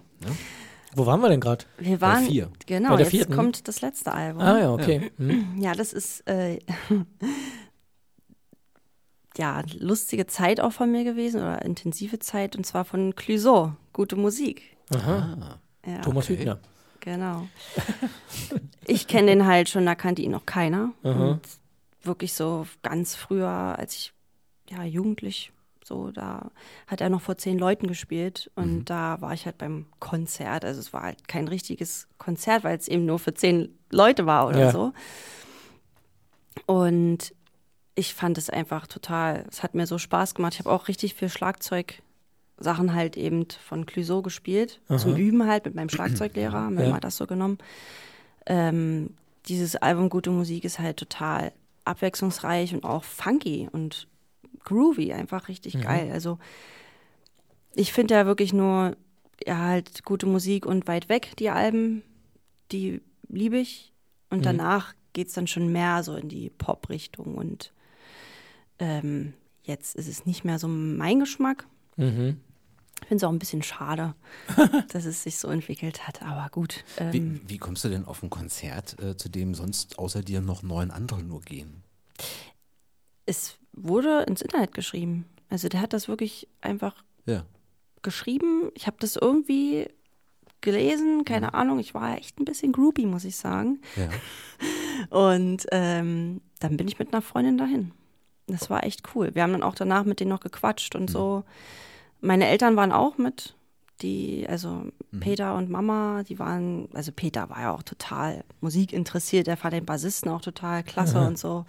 Wo waren wir denn gerade? Wir waren. vier. Genau, Bei der jetzt kommt das letzte Album. Ah ja, okay. Hm. Ja, das ist äh, ja lustige Zeit auch von mir gewesen oder intensive Zeit und zwar von Clouseau. Gute Musik. Aha. Ah, Ja, Thomas Okay. Hübner. genau. Ich kenne den halt schon, da kannte ihn noch keiner. Aha. Und wirklich so ganz früher, als ich ja jugendlich so, da hat er noch vor zehn Leuten gespielt und da war ich halt beim Konzert. Also es war halt kein richtiges Konzert, weil es eben nur für zehn Leute war oder Ja. so. Und ich fand es einfach total, es hat mir so Spaß gemacht. Ich habe auch richtig viel Schlagzeug-Sachen halt eben von Clouseau gespielt. Zum Üben halt mit meinem Schlagzeuglehrer, haben wir Ja. mal das so genommen. Ähm, dieses Album Gute Musik ist halt total abwechslungsreich und auch funky und groovy, einfach richtig Mhm. geil. Also ich finde ja wirklich nur, ja, halt gute Musik und weit weg, die Alben, die liebe ich. Und Mhm. danach geht es dann schon mehr so in die Pop-Richtung. Und ähm, jetzt ist es nicht mehr so mein Geschmack. Mhm. Ich finde es auch ein bisschen schade, dass es sich so entwickelt hat. Aber gut. Ähm, Wie, wie kommst du denn auf ein Konzert, äh, zu dem sonst außer dir noch neun andere nur gehen? es wurde ins Internet geschrieben. Also der hat das wirklich einfach Ja. geschrieben. Ich habe das irgendwie gelesen, keine Ahnung. Ich war echt ein bisschen groupie, muss ich sagen. ja. Und ähm, dann bin ich mit einer Freundin dahin. Das war echt cool. Wir haben dann auch danach mit denen noch gequatscht und so. Meine Eltern waren auch mit. Die, also Peter und Mama, die waren, also Peter war ja auch total musikinteressiert, der fand den Bassisten auch total klasse und so.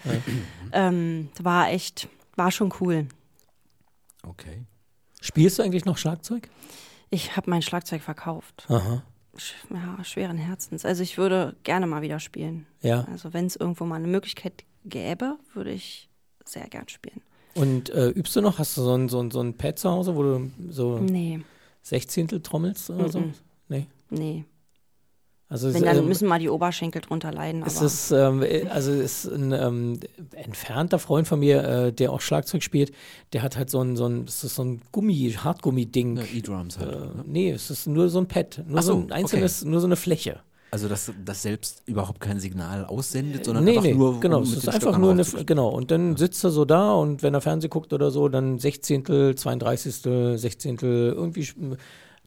Ähm, war echt, war schon cool. Okay. Spielst du eigentlich noch Schlagzeug? Ich habe mein Schlagzeug verkauft. Aha. Ja, schweren Herzens. Also ich würde gerne mal wieder spielen. Ja. Also wenn es irgendwo mal eine Möglichkeit gäbe, würde ich sehr gern spielen. Und äh, übst du noch? Hast du so ein, so, ein, so ein Pad zu Hause, wo du so Nee, Sechzehntel trommelst oder so? Mhm. Nee. nee. Also es, Wenn, dann ähm, müssen mal die Oberschenkel drunter leiden. es Aber ist, ähm, äh, also es ist ein ähm, entfernter Freund von mir, äh, der auch Schlagzeug spielt, der hat halt so ein, so ein, das ist so ein Gummi, Hartgummi-Ding. Ja, E-Drums halt. Äh, ne? nee, es ist nur so ein Pad, nur Ach so so, ein einzelnes, nur so eine Fläche. Also, dass das selbst überhaupt kein Signal aussendet, sondern nee, einfach nee, nur. genau, um es ist einfach Stöckern nur eine, genau, und dann sitzt er so da und wenn er Fernsehen guckt oder so, dann Sechzehntel, Zweiunddreißigstel, Sechzehntel, irgendwie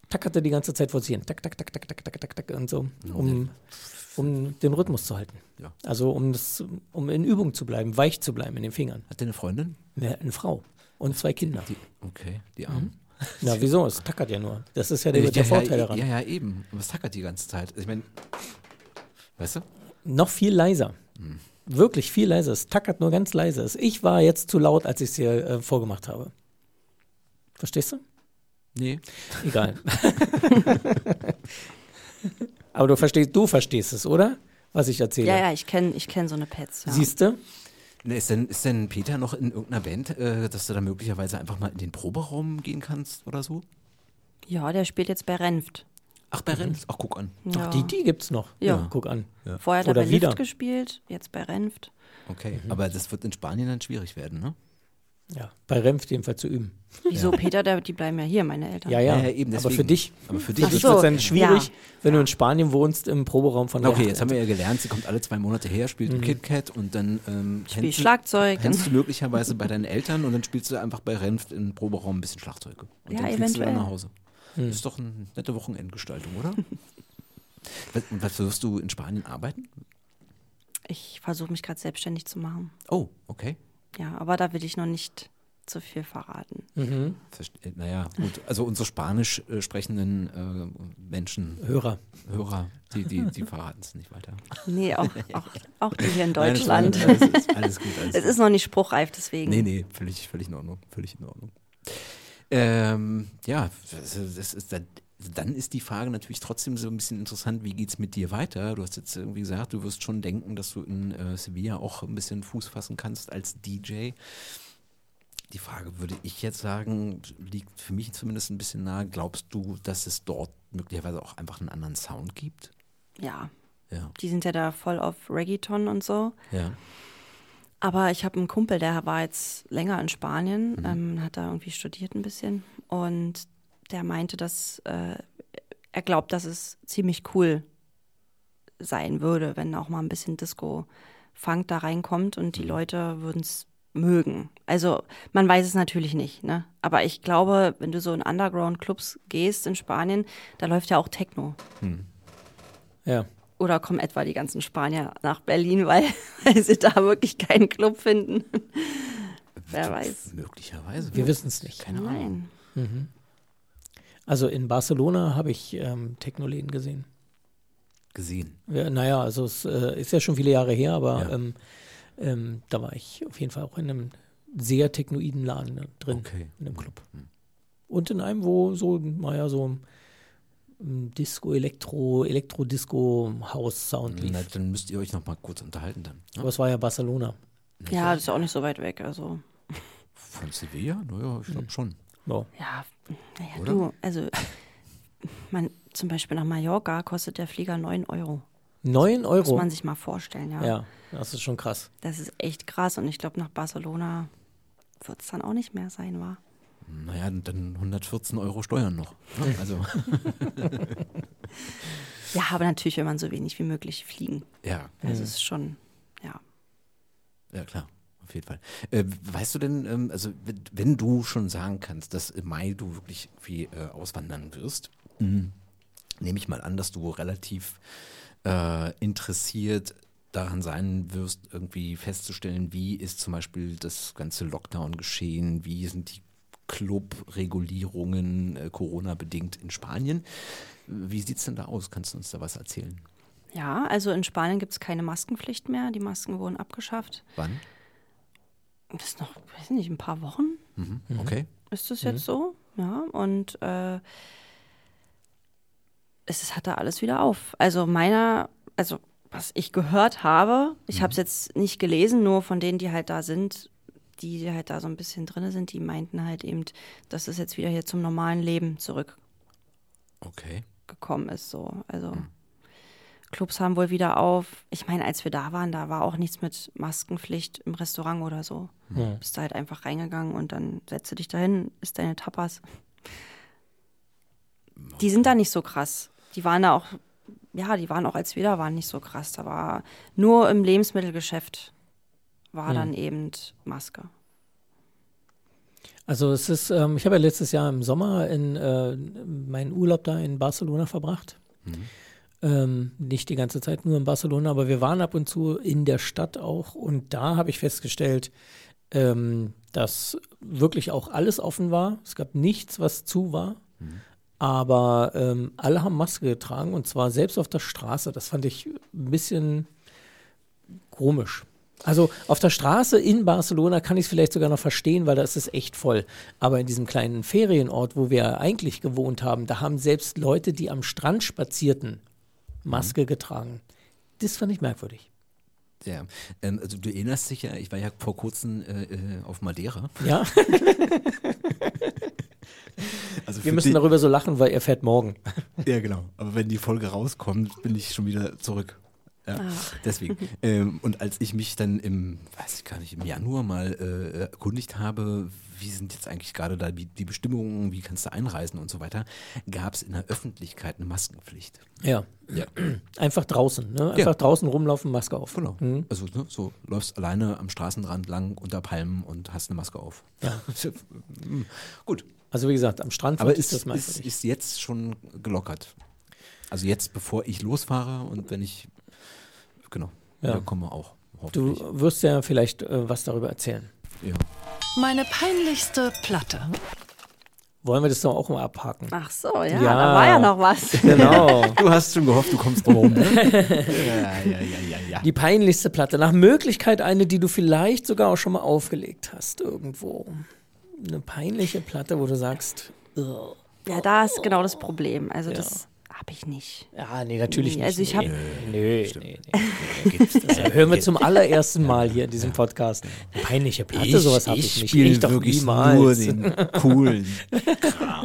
tackert er die ganze Zeit vor sich hin, tak, tak, tak, tak, tak, tak, tak, tak und so, um, um den Rhythmus zu halten. Ja. Also um das, um in Übung zu bleiben, weich zu bleiben in den Fingern. Hat der eine Freundin? Eine, eine Frau und zwei Kinder. Die, okay, die Armen. Na, wieso? Es tackert ja nur. Das ist ja der, der ja, Vorteil ja, daran. Ja, ja, eben. Was tackert die ganze Zeit? Ich meine, weißt du? Noch viel leiser. Wirklich viel leiser. Es tackert nur ganz leise. Ich war jetzt zu laut, als ich es dir äh, vorgemacht habe. Verstehst du? Nee. Egal. Aber du verstehst, du verstehst es, oder? Was ich erzähle. ja, ja, ich kenne ich kenn so eine Pets. Ja. Siehst du? Ne, Ist denn, ist denn Peter noch in irgendeiner Band, äh, dass du da möglicherweise einfach mal in den Proberaum gehen kannst oder so? ja, der spielt jetzt bei Renft. Ach, bei Rennes. Ach, guck an. Ja. Ach, die, die gibt's noch. Ja. Guck an. Vorher hat er bei wieder. Lift gespielt, jetzt bei Renft. Okay. Aber das wird in Spanien dann schwierig werden, ne? Ja, bei Renf jedenfalls zu üben. Wieso, Peter, der, die bleiben ja hier, meine Eltern. Ja, ja. Ja, ja, eben, Aber für deswegen. dich. Aber für dich. So, wird es dann schwierig, ja. wenn du in Spanien wohnst, im Proberaum von Okay, jetzt haben wir ja gelernt, sie kommt alle zwei Monate her, spielt Mhm. KitKat und dann ähm, Spiel du- Schlagzeug. pennst du möglicherweise bei deinen Eltern und dann spielst du einfach bei Renft im Proberaum ein bisschen Schlagzeug. Und Ja, dann fliegst du dann eventuell. nach Hause. Hm. Das ist doch eine nette Wochenendgestaltung, oder? was, und was wirst du in Spanien arbeiten? Ich versuche mich gerade selbstständig zu machen. Oh, okay. Ja, aber da will ich noch nicht zu viel verraten. Mhm. Verste äh, naja, gut. Also unsere spanisch äh, sprechenden äh, Menschen, Hörer. Hörer, die, die, die verraten es nicht weiter. Nee, auch, auch, auch die hier in Nein, Deutschland. Alles, ist, alles gut. Alles Es gut. ist noch nicht spruchreif, deswegen. Nee, nee, völlig, völlig in Ordnung. Völlig in Ordnung. Ähm, ja, das, das ist dann, ist die Frage natürlich trotzdem so ein bisschen interessant, wie geht es mit dir weiter? Du hast jetzt irgendwie gesagt, du wirst schon denken, dass du in äh, Sevilla auch ein bisschen Fuß fassen kannst als DJ. Die Frage würde ich jetzt sagen, liegt für mich zumindest ein bisschen nahe. Glaubst du, dass es dort möglicherweise auch einfach einen anderen Sound gibt? Ja, Ja. die sind ja da voll auf Reggaeton und so. Ja. Aber ich habe einen Kumpel, der war jetzt länger in Spanien, Mhm. ähm, hat da irgendwie studiert ein bisschen und der meinte, dass äh, er glaubt, dass es ziemlich cool sein würde, wenn auch mal ein bisschen Disco-Funk da reinkommt und die Mhm. Leute würden es mögen. Also man weiß es natürlich nicht, ne? Aber ich glaube, wenn du so in Underground-Clubs gehst in Spanien, da läuft ja auch Techno. Hm. Ja. Oder kommen etwa die ganzen Spanier nach Berlin, weil, weil sie da wirklich keinen Club finden? Wer weiß. Möglicherweise. Wir wissen es nicht. Keine Ahnung. Nein. Also in Barcelona habe ich ähm, Technoläden gesehen. Gesehen. Ja, naja, also es äh, ist ja schon viele Jahre her, aber Ja. ähm, ähm, da war ich auf jeden Fall auch in einem sehr technoiden Laden drin, Okay. in einem Club. Hm. Und in einem, wo so, naja, so ein Disco, Elektro, Elektro-Disco-House-Sound lief. Na, dann müsst ihr euch noch mal kurz unterhalten dann. ne? Aber es war ja Barcelona. Ja, das ist auch nicht so weit weg. Also, Von Sevilla? Naja, ich glaube schon. So. ja, naja, Oder? du, also, man, zum Beispiel nach Mallorca kostet der Flieger 9 Euro. 9 Muss Euro. man sich mal vorstellen, ja. Ja, das ist schon krass. Das ist echt krass und ich glaube, nach Barcelona wird es dann auch nicht mehr sein, war. Naja, dann 114 Euro Steuern noch. ne? Also, Ja, aber natürlich will man so wenig wie möglich fliegen. ja, Das ist schon, ja. ja klar. Auf jeden Fall. Äh, weißt du denn, ähm, also wenn, du schon sagen kannst, dass im Mai du wirklich wie äh, auswandern wirst, mh, nehme ich mal an, dass du relativ äh, interessiert daran sein wirst, irgendwie festzustellen, wie ist zum Beispiel das ganze Lockdown geschehen, wie sind die Club-Regulierungen äh, Corona-bedingt in Spanien. Wie sieht es denn da aus? Kannst du uns da was erzählen? Ja, also in Spanien gibt es keine Maskenpflicht mehr. Die Masken wurden abgeschafft. Wann? Das ist noch, weiß nicht, ein paar Wochen Mhm. Okay. ist das jetzt so. Ja, und äh, es ist, hat da alles wieder auf. Also meiner, also was ich gehört habe, ich habe es jetzt nicht gelesen, nur von denen, die halt da sind, die halt da so ein bisschen drin sind, die meinten halt eben, dass es jetzt wieder hier zum normalen Leben zurückgekommen Okay. ist. So. Also Clubs haben wohl wieder auf. Ich meine, als wir da waren, da war auch nichts mit Maskenpflicht im Restaurant oder so. Ja. Bist da halt einfach reingegangen und dann setzt du dich dahin, isst deine Tapas. Die sind da nicht so krass. Die waren da auch, ja, die waren auch, als wir da waren, nicht so krass. Da war nur im Lebensmittelgeschäft war dann eben Maske. Also es ist, ähm, ich habe ja letztes Jahr im Sommer in äh, meinen Urlaub da in Barcelona verbracht. Ähm, nicht die ganze Zeit nur in Barcelona, aber wir waren ab und zu in der Stadt auch und da habe ich festgestellt, ähm, dass wirklich auch alles offen war. Es gab nichts, was zu war. Aber ähm, alle haben Maske getragen und zwar selbst auf der Straße. Das fand ich ein bisschen komisch. Also auf der Straße in Barcelona kann ich es vielleicht sogar noch verstehen, weil da ist es echt voll. Aber in diesem kleinen Ferienort, wo wir eigentlich gewohnt haben, da haben selbst Leute, die am Strand spazierten, Maske getragen. Das fand ich merkwürdig. Ja, ähm, also du erinnerst dich ja, ich war ja vor kurzem äh, äh, auf Madeira. Ja, Also wir müssen darüber so lachen, weil er fährt morgen. Ja, genau. Aber wenn die Folge rauskommt, bin ich schon wieder zurück. Ja, deswegen. ähm, und als ich mich dann im, weiß ich gar nicht, im Januar mal äh, erkundigt habe, wie sind jetzt eigentlich gerade da die, die Bestimmungen, wie kannst du einreisen und so weiter, gab es in der Öffentlichkeit eine Maskenpflicht. Ja, Ja, einfach draußen. Ne? Einfach Ja. draußen rumlaufen, Maske auf. genau. Also ne, so läufst alleine am Straßenrand lang unter Palmen und hast eine Maske auf. Ja. Gut. Also wie gesagt, am Strand Aber ich ist, das ist, ist jetzt schon gelockert. Also jetzt, bevor ich losfahre und wenn ich, genau, Ja. ja. komme auch. Du wirst ja vielleicht äh, was darüber erzählen. ja. Meine peinlichste Platte. Wollen wir das doch auch mal abhaken? Ach so, ja, Ja. da war ja noch was. Genau. Du hast schon gehofft, du kommst drum. Ne? ja, ja, ja, ja, ja. Die peinlichste Platte. Nach Möglichkeit eine, die du vielleicht sogar auch schon mal aufgelegt hast irgendwo. Eine peinliche Platte, wo du sagst, "Ugh." Ja, da ist genau das Problem. Also Ja. das habe ich nicht. ja, nee, natürlich Nee, nicht. also ich nee, hab- nee, nee, nee. Das hören wir zum allerersten Mal hier in diesem Podcast. Peinliche Platte, sowas habe ich, nicht. spiel Ich doch wirklich niemals. nur den coolen.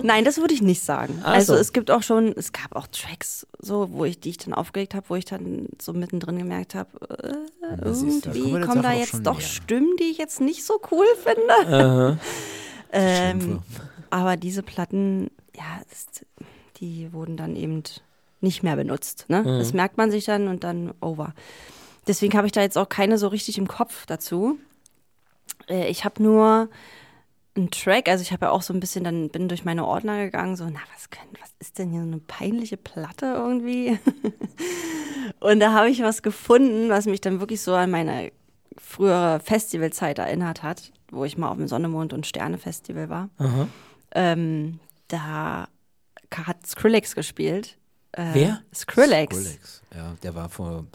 Nein, das würde ich nicht sagen. Ach also so. es gibt auch schon, es gab auch Tracks, so, wo ich, die ich dann aufgelegt habe, wo ich dann so mittendrin gemerkt habe, äh, ist- da kommen irgendwie da jetzt doch näher. Stimmen, die ich jetzt nicht so cool finde. ähm, Schimpfe. aber diese Platten, ja, das, die wurden dann eben nicht mehr benutzt. Ne? Das merkt man sich dann und dann over. Deswegen habe ich da jetzt auch keine so richtig im Kopf dazu. Äh, ich habe nur einen Track, also ich habe ja auch so ein bisschen, dann bin durch meine Ordner gegangen, so, na, was, können, was ist denn hier so eine peinliche Platte irgendwie? und da habe ich was gefunden, was mich dann wirklich so an meine frühere Festivalzeit erinnert hat, wo ich mal auf dem Sonne, Mond und Sterne Festival war. Ähm, da hat Skrillex gespielt. Äh, Wer? Skrillex. Skrillex. Ja, der war vor,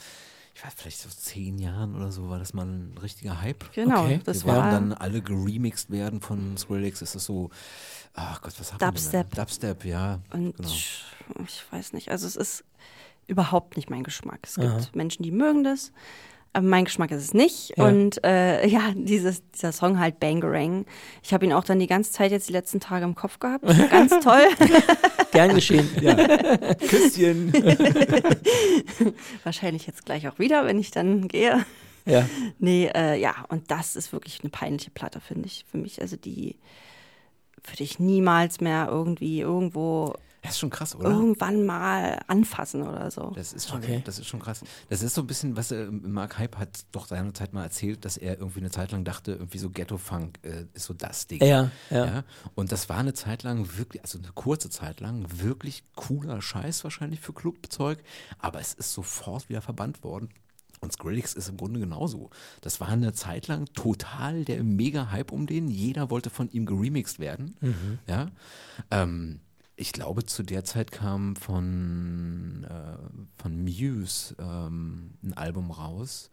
ich weiß, vielleicht so zehn Jahren oder so, war das mal ein richtiger Hype. Genau, Okay. das Wir war werden dann alle geremixed werden von Skrillex. Ist so, ach Gott, was haben wir Dubstep. denn? Dubstep, ja. Und genau. ich weiß nicht, also es ist überhaupt nicht mein Geschmack. Es gibt Menschen, die mögen das. Aber mein Geschmack ist es nicht. Ja. Und äh, ja, dieses, dieser Song halt Bangarang. Ich habe ihn auch dann die ganze Zeit jetzt die letzten Tage im Kopf gehabt. Ganz toll. Gern geschehen. Küsschen. Wahrscheinlich jetzt gleich auch wieder, wenn ich dann gehe. ja. Nee, äh, ja, und das ist wirklich eine peinliche Platte, finde ich. Für mich, also die würde ich niemals mehr irgendwie irgendwo Das ist schon krass, oder? irgendwann mal anfassen oder so. Das ist schon, Okay. das ist schon krass. Das ist so ein bisschen, was äh, Mark Hype hat doch seinerzeit mal erzählt, dass er irgendwie eine Zeit lang dachte, irgendwie so Ghetto-Funk äh, ist so das Ding. Ja, ja. Und das war eine Zeit lang wirklich, also eine kurze Zeit lang, wirklich cooler Scheiß wahrscheinlich für Clubzeug, aber es ist sofort wieder verbannt worden. Und Skrillex ist im Grunde genauso. Das war eine Zeit lang total der Mega-Hype um den. Jeder wollte von ihm geremixed werden. Ja. Ähm, ich glaube, zu der Zeit kam von, äh, von Muse ähm, ein Album raus.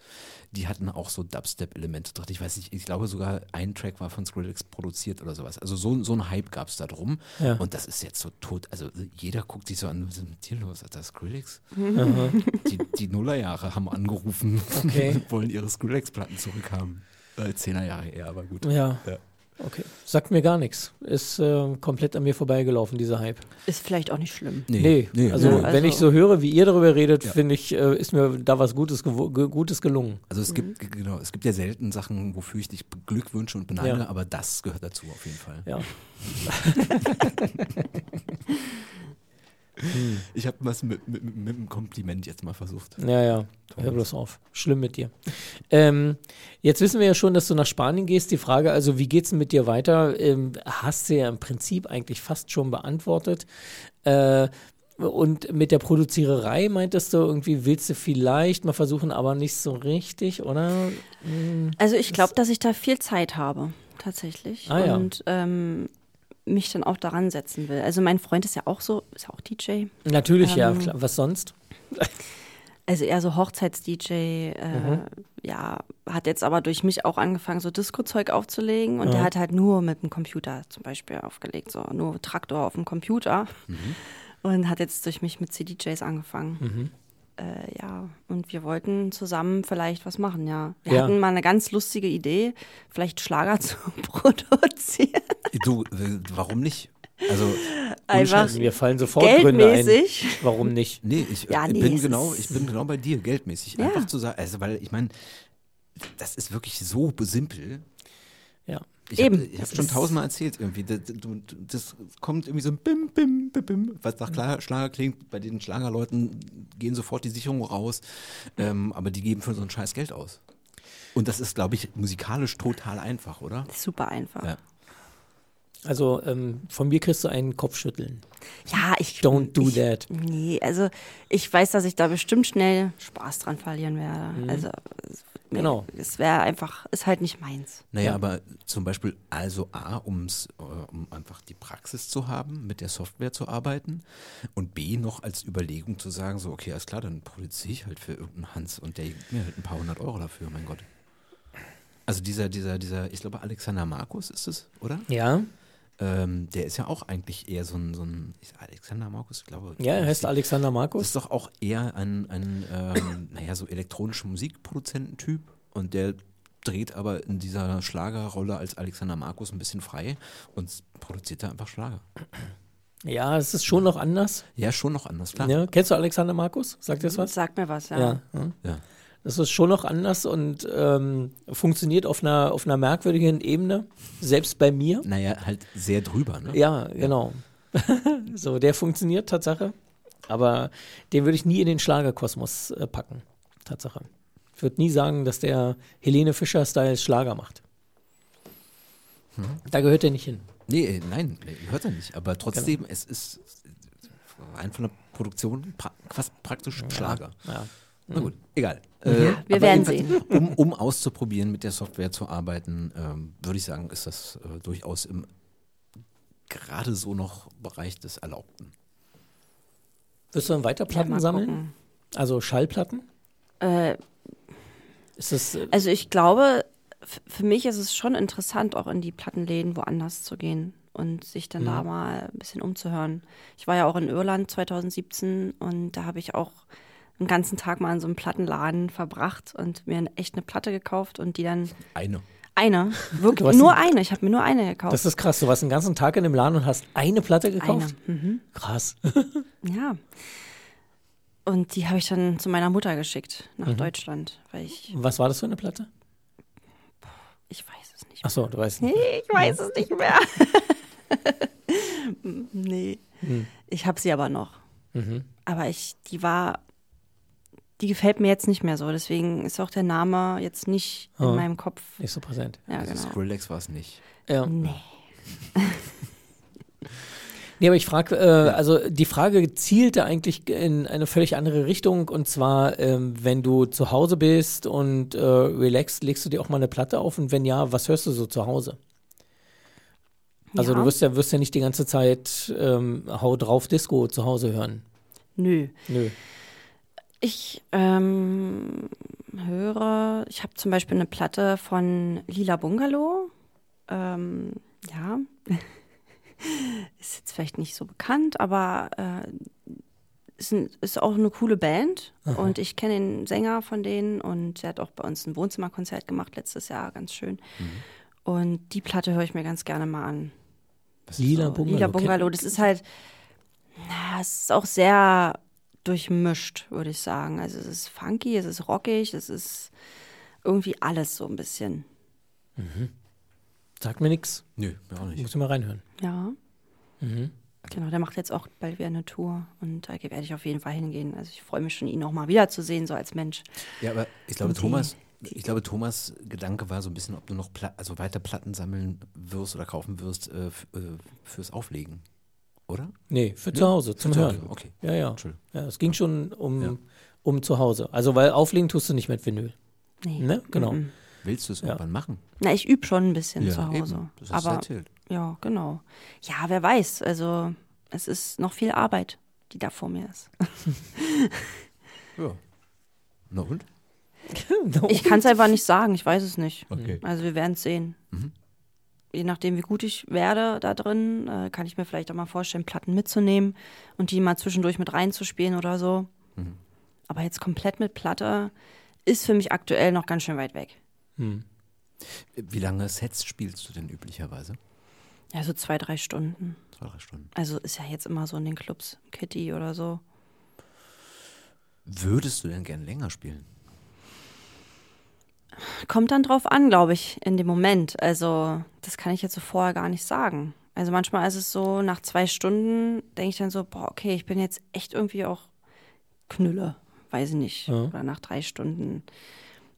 Die hatten auch so Dubstep-Elemente drin. Ich weiß nicht, ich glaube sogar ein Track war von Skrillex produziert oder sowas. Also so, so ein Hype gab es da drum. Ja. Und das ist jetzt so tot. Also jeder guckt sich so an, was ist mit dir los? Ist das Skrillex? Die, die Nullerjahre haben angerufen Okay. und wollen ihre Skrillex-Platten zurückhaben. Äh, Zehner Jahre eher, aber gut. Ja. Ja. Okay. Sagt mir gar nichts. Ist äh, komplett an mir vorbeigelaufen, dieser Hype. Ist vielleicht auch nicht schlimm. Nee, also, Ja, wenn ich also- so höre, wie ihr darüber redet, Ja. finde ich, äh, ist mir da was Gutes, ge Gutes gelungen. Also es gibt, genau, es gibt ja selten Sachen, wofür ich dich beglückwünsche und beneide, Ja. aber das gehört dazu auf jeden Fall. Ja. Ich habe was mit, mit, mit einem Kompliment jetzt mal versucht. Ja, ja. Hör bloß auf. Schlimm mit dir. Ähm, jetzt wissen wir ja schon, dass du nach Spanien gehst. Die Frage also, wie geht's denn mit dir weiter? Ähm, hast du ja im Prinzip eigentlich fast schon beantwortet. Äh, und mit der Produziererei meintest du irgendwie, willst du vielleicht mal versuchen, aber nicht so richtig, oder? Also ich glaube, dass ich da viel Zeit habe, tatsächlich. Ah, ja. Und ähm, mich dann auch daran setzen will. Also mein Freund ist ja auch so, ist ja auch DJ. Natürlich, ja, Ähm, klar. Was sonst? Also eher so Hochzeits-DJ, äh, Mhm. ja, hat jetzt aber durch mich auch angefangen, so Disco-Zeug aufzulegen und Ja. der hat halt nur mit dem Computer zum Beispiel aufgelegt, so nur Traktor auf dem Computer und hat jetzt durch mich mit CDJs angefangen. Äh, ja, und wir wollten zusammen vielleicht was machen, ja. Wir Ja. hatten mal eine ganz lustige Idee, vielleicht Schlager zu produzieren. Du, warum nicht? Also, Einfach mir fallen sofort Gründe ein. geldmäßig. Warum nicht? nee, ich, Ja, äh, nee, bin genau, ich bin genau bei dir, geldmäßig. Ja. Einfach zu sagen, also weil ich meine, das ist wirklich so simpel. Ja. Ich Eben. habe hab Es schon tausendmal erzählt irgendwie. Das, das kommt irgendwie so ein Bim, Bim, Bim, Bim, was nach Kla- Schlager klingt. Bei den Schlagerleuten gehen sofort die Sicherungen raus, ähm, aber die geben für so ein scheiß Geld aus. Und das ist, glaube ich, musikalisch total einfach, oder? Super einfach. Ja. Also ähm, von mir kriegst du einen Kopfschütteln. Ja, ich. Don't do ich, that. Nee, also ich weiß, dass ich da bestimmt schnell Spaß dran verlieren werde. Also, es- nee, Genau. Es wäre einfach, ist halt nicht meins. Naja, Ja. aber zum Beispiel, also A, um's, äh, um einfach die Praxis zu haben, mit der Software zu arbeiten und B, noch als Überlegung zu sagen, so, okay, alles klar, dann produziere ich halt für irgendeinen Hans und der gibt mir halt ein paar hundert Euro dafür, mein Gott. Also dieser, dieser, dieser, ich glaube, Alexander Markus ist es, oder? Ja, Ähm, der ist ja auch eigentlich eher so ein, so ein Alexander Markus, ich glaube. ja, er heißt Alexander Das Markus. ist doch auch eher ein, ein ähm, naja, so elektronischer Musikproduzententyp und der dreht aber in dieser Schlagerrolle als Alexander Markus ein bisschen frei und produziert da einfach Schlager. Ja, es ist schon noch anders. Ja, schon noch anders, klar. Ja, kennst du Alexander Markus? Sagt dir das was? Sag mir was, ja. Ja. ja. Das ist schon noch anders und ähm, funktioniert auf einer, auf einer merkwürdigen Ebene, selbst bei mir. Naja, halt sehr drüber, ne? Ja, genau. so, der funktioniert, Tatsache. Aber den würde ich nie in den Schlagerkosmos äh, packen, Tatsache. Ich würde nie sagen, dass der Helene Fischer-Style Schlager macht. Da gehört er nicht hin. Nee, äh, nein, nee, hört er nicht. Aber trotzdem, es ist rein von der Produktion pra fast praktisch Schlager. Ja. Na gut, egal. Wir Äh, aber werden jedenfalls, Um, um auszuprobieren, mit der Software zu arbeiten, ähm, würde ich sagen, ist das äh, durchaus im gerade so noch Bereich des Erlaubten. Wirst du dann weiter Ja, Platten mal sammeln? gucken. Also Schallplatten? Äh, Ist das, äh, also ich glaube, für mich ist es schon interessant, auch in die Plattenläden woanders zu gehen und sich dann da mal ein bisschen umzuhören. Ich war ja auch in Irland 2017 und da habe ich auch einen ganzen Tag mal in so einem Plattenladen verbracht und mir echt eine Platte gekauft und die dann Eine. eine, wirklich nur eine. Ich habe mir nur eine gekauft. Das ist krass. Du warst den ganzen Tag in dem Laden und hast eine Platte gekauft? Eine. Mhm. Krass. Ja. Und die habe ich dann zu meiner Mutter geschickt nach Mhm. Deutschland, weil ich, Was war das für eine Platte? ich weiß es nicht. Ach so, du weißt Nee, nicht. ich weiß es nicht mehr. nee. Hm. Ich habe sie aber noch. Mhm. Aber ich, die war, die gefällt mir jetzt nicht mehr so. Deswegen ist auch der Name jetzt nicht in Ah. meinem Kopf. Nicht so präsent. Ja, also genau. Skrillex war es nicht. Ja. Nee. Nee, aber ich frage, äh, also die Frage zielte eigentlich in eine völlig andere Richtung und zwar, ähm, wenn du zu Hause bist und äh, relaxst, legst du dir auch mal eine Platte auf und wenn ja, was hörst du so zu Hause? Also Ja. du wirst ja, wirst ja nicht die ganze Zeit ähm, Hau drauf Disco zu Hause hören. Nö. Nö. Ich ähm, höre, ich habe zum Beispiel eine Platte von Lila Bungalow. Ähm, ja. ist jetzt vielleicht nicht so bekannt, aber äh, ist, ein, ist auch eine coole Band. Und ich kenne den Sänger von denen und der hat auch bei uns ein Wohnzimmerkonzert gemacht letztes Jahr, ganz schön. Und die Platte höre ich mir ganz gerne mal an. Lila So, Bungalow. Lila Bungalow, das ist halt, na, es ist auch sehr durchmischt, würde ich sagen. Also es ist funky, es ist rockig, es ist irgendwie alles so ein bisschen. Sagt mir nix. Nö, mir auch nicht. Muss ich mal reinhören. Ja. Mhm. Genau, der macht jetzt auch bald wieder eine Tour und da werde ich auf jeden Fall hingehen. Also ich freue mich schon, ihn auch mal wiederzusehen, so als Mensch. Ja, aber ich glaube, die- Thomas, ich glaube, Thomas Gedanke war so ein bisschen, ob du noch Pla also weiter Platten sammeln wirst oder kaufen wirst äh, äh, fürs Auflegen. Oder? Nee, für zu Hause, zum zu Hören. Hause, Okay. Ja, ja. Entschuldigung. Ja, es ging schon um, Ja. um zu Hause. Also, weil auflegen tust du nicht mit Vinyl. Nee. Ne? Genau. Mhm. Willst du es Ja. irgendwann machen? Na, ich übe schon ein bisschen zu Hause. eben. Das hast Aber erzählt. ja, genau. Ja, wer weiß. Also es ist noch viel Arbeit, die da vor mir ist. Ja. Na und? Ich kann es einfach nicht sagen, ich weiß es nicht. Okay. Also wir werden es sehen. Mhm. Je nachdem, wie gut ich werde da drin, äh, kann ich mir vielleicht auch mal vorstellen, Platten mitzunehmen und die mal zwischendurch mit reinzuspielen oder so. Mhm. Aber jetzt komplett mit Platte ist für mich aktuell noch ganz schön weit weg. Hm. Wie lange Sets spielst du denn üblicherweise? Ja, so zwei, drei Stunden. Zwei, drei Stunden. Also ist ja jetzt immer so in den Clubs, Kitty oder so. Würdest du denn gern länger spielen? Kommt dann drauf an, glaube ich, in dem Moment. Also, das kann ich jetzt so vorher gar nicht sagen. Also manchmal ist es so, nach zwei Stunden denke ich dann so, boah, okay, ich bin jetzt echt irgendwie auch Knülle, weiß ich nicht. Ja. Oder nach drei Stunden.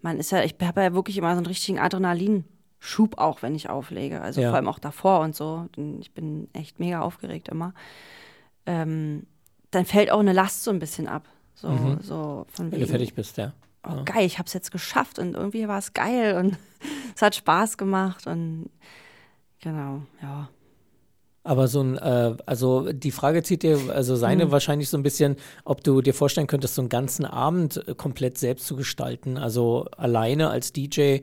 Man ist ja, ich habe ja wirklich immer so einen richtigen Adrenalinschub auch, wenn ich auflege. Also Ja. vor allem auch davor und so. Denn Ich bin echt mega aufgeregt immer. Ähm, dann fällt auch eine Last so ein bisschen ab. So, Mhm. so von Wenn du wegen, fertig bist, ja. Oh, geil, ich habe es jetzt geschafft und irgendwie war es geil und es hat Spaß gemacht und genau, ja. Aber so ein, äh, also die Frage zieht dir, also seine wahrscheinlich so ein bisschen, ob du dir vorstellen könntest, so einen ganzen Abend äh, komplett selbst zu gestalten. Also alleine als DJ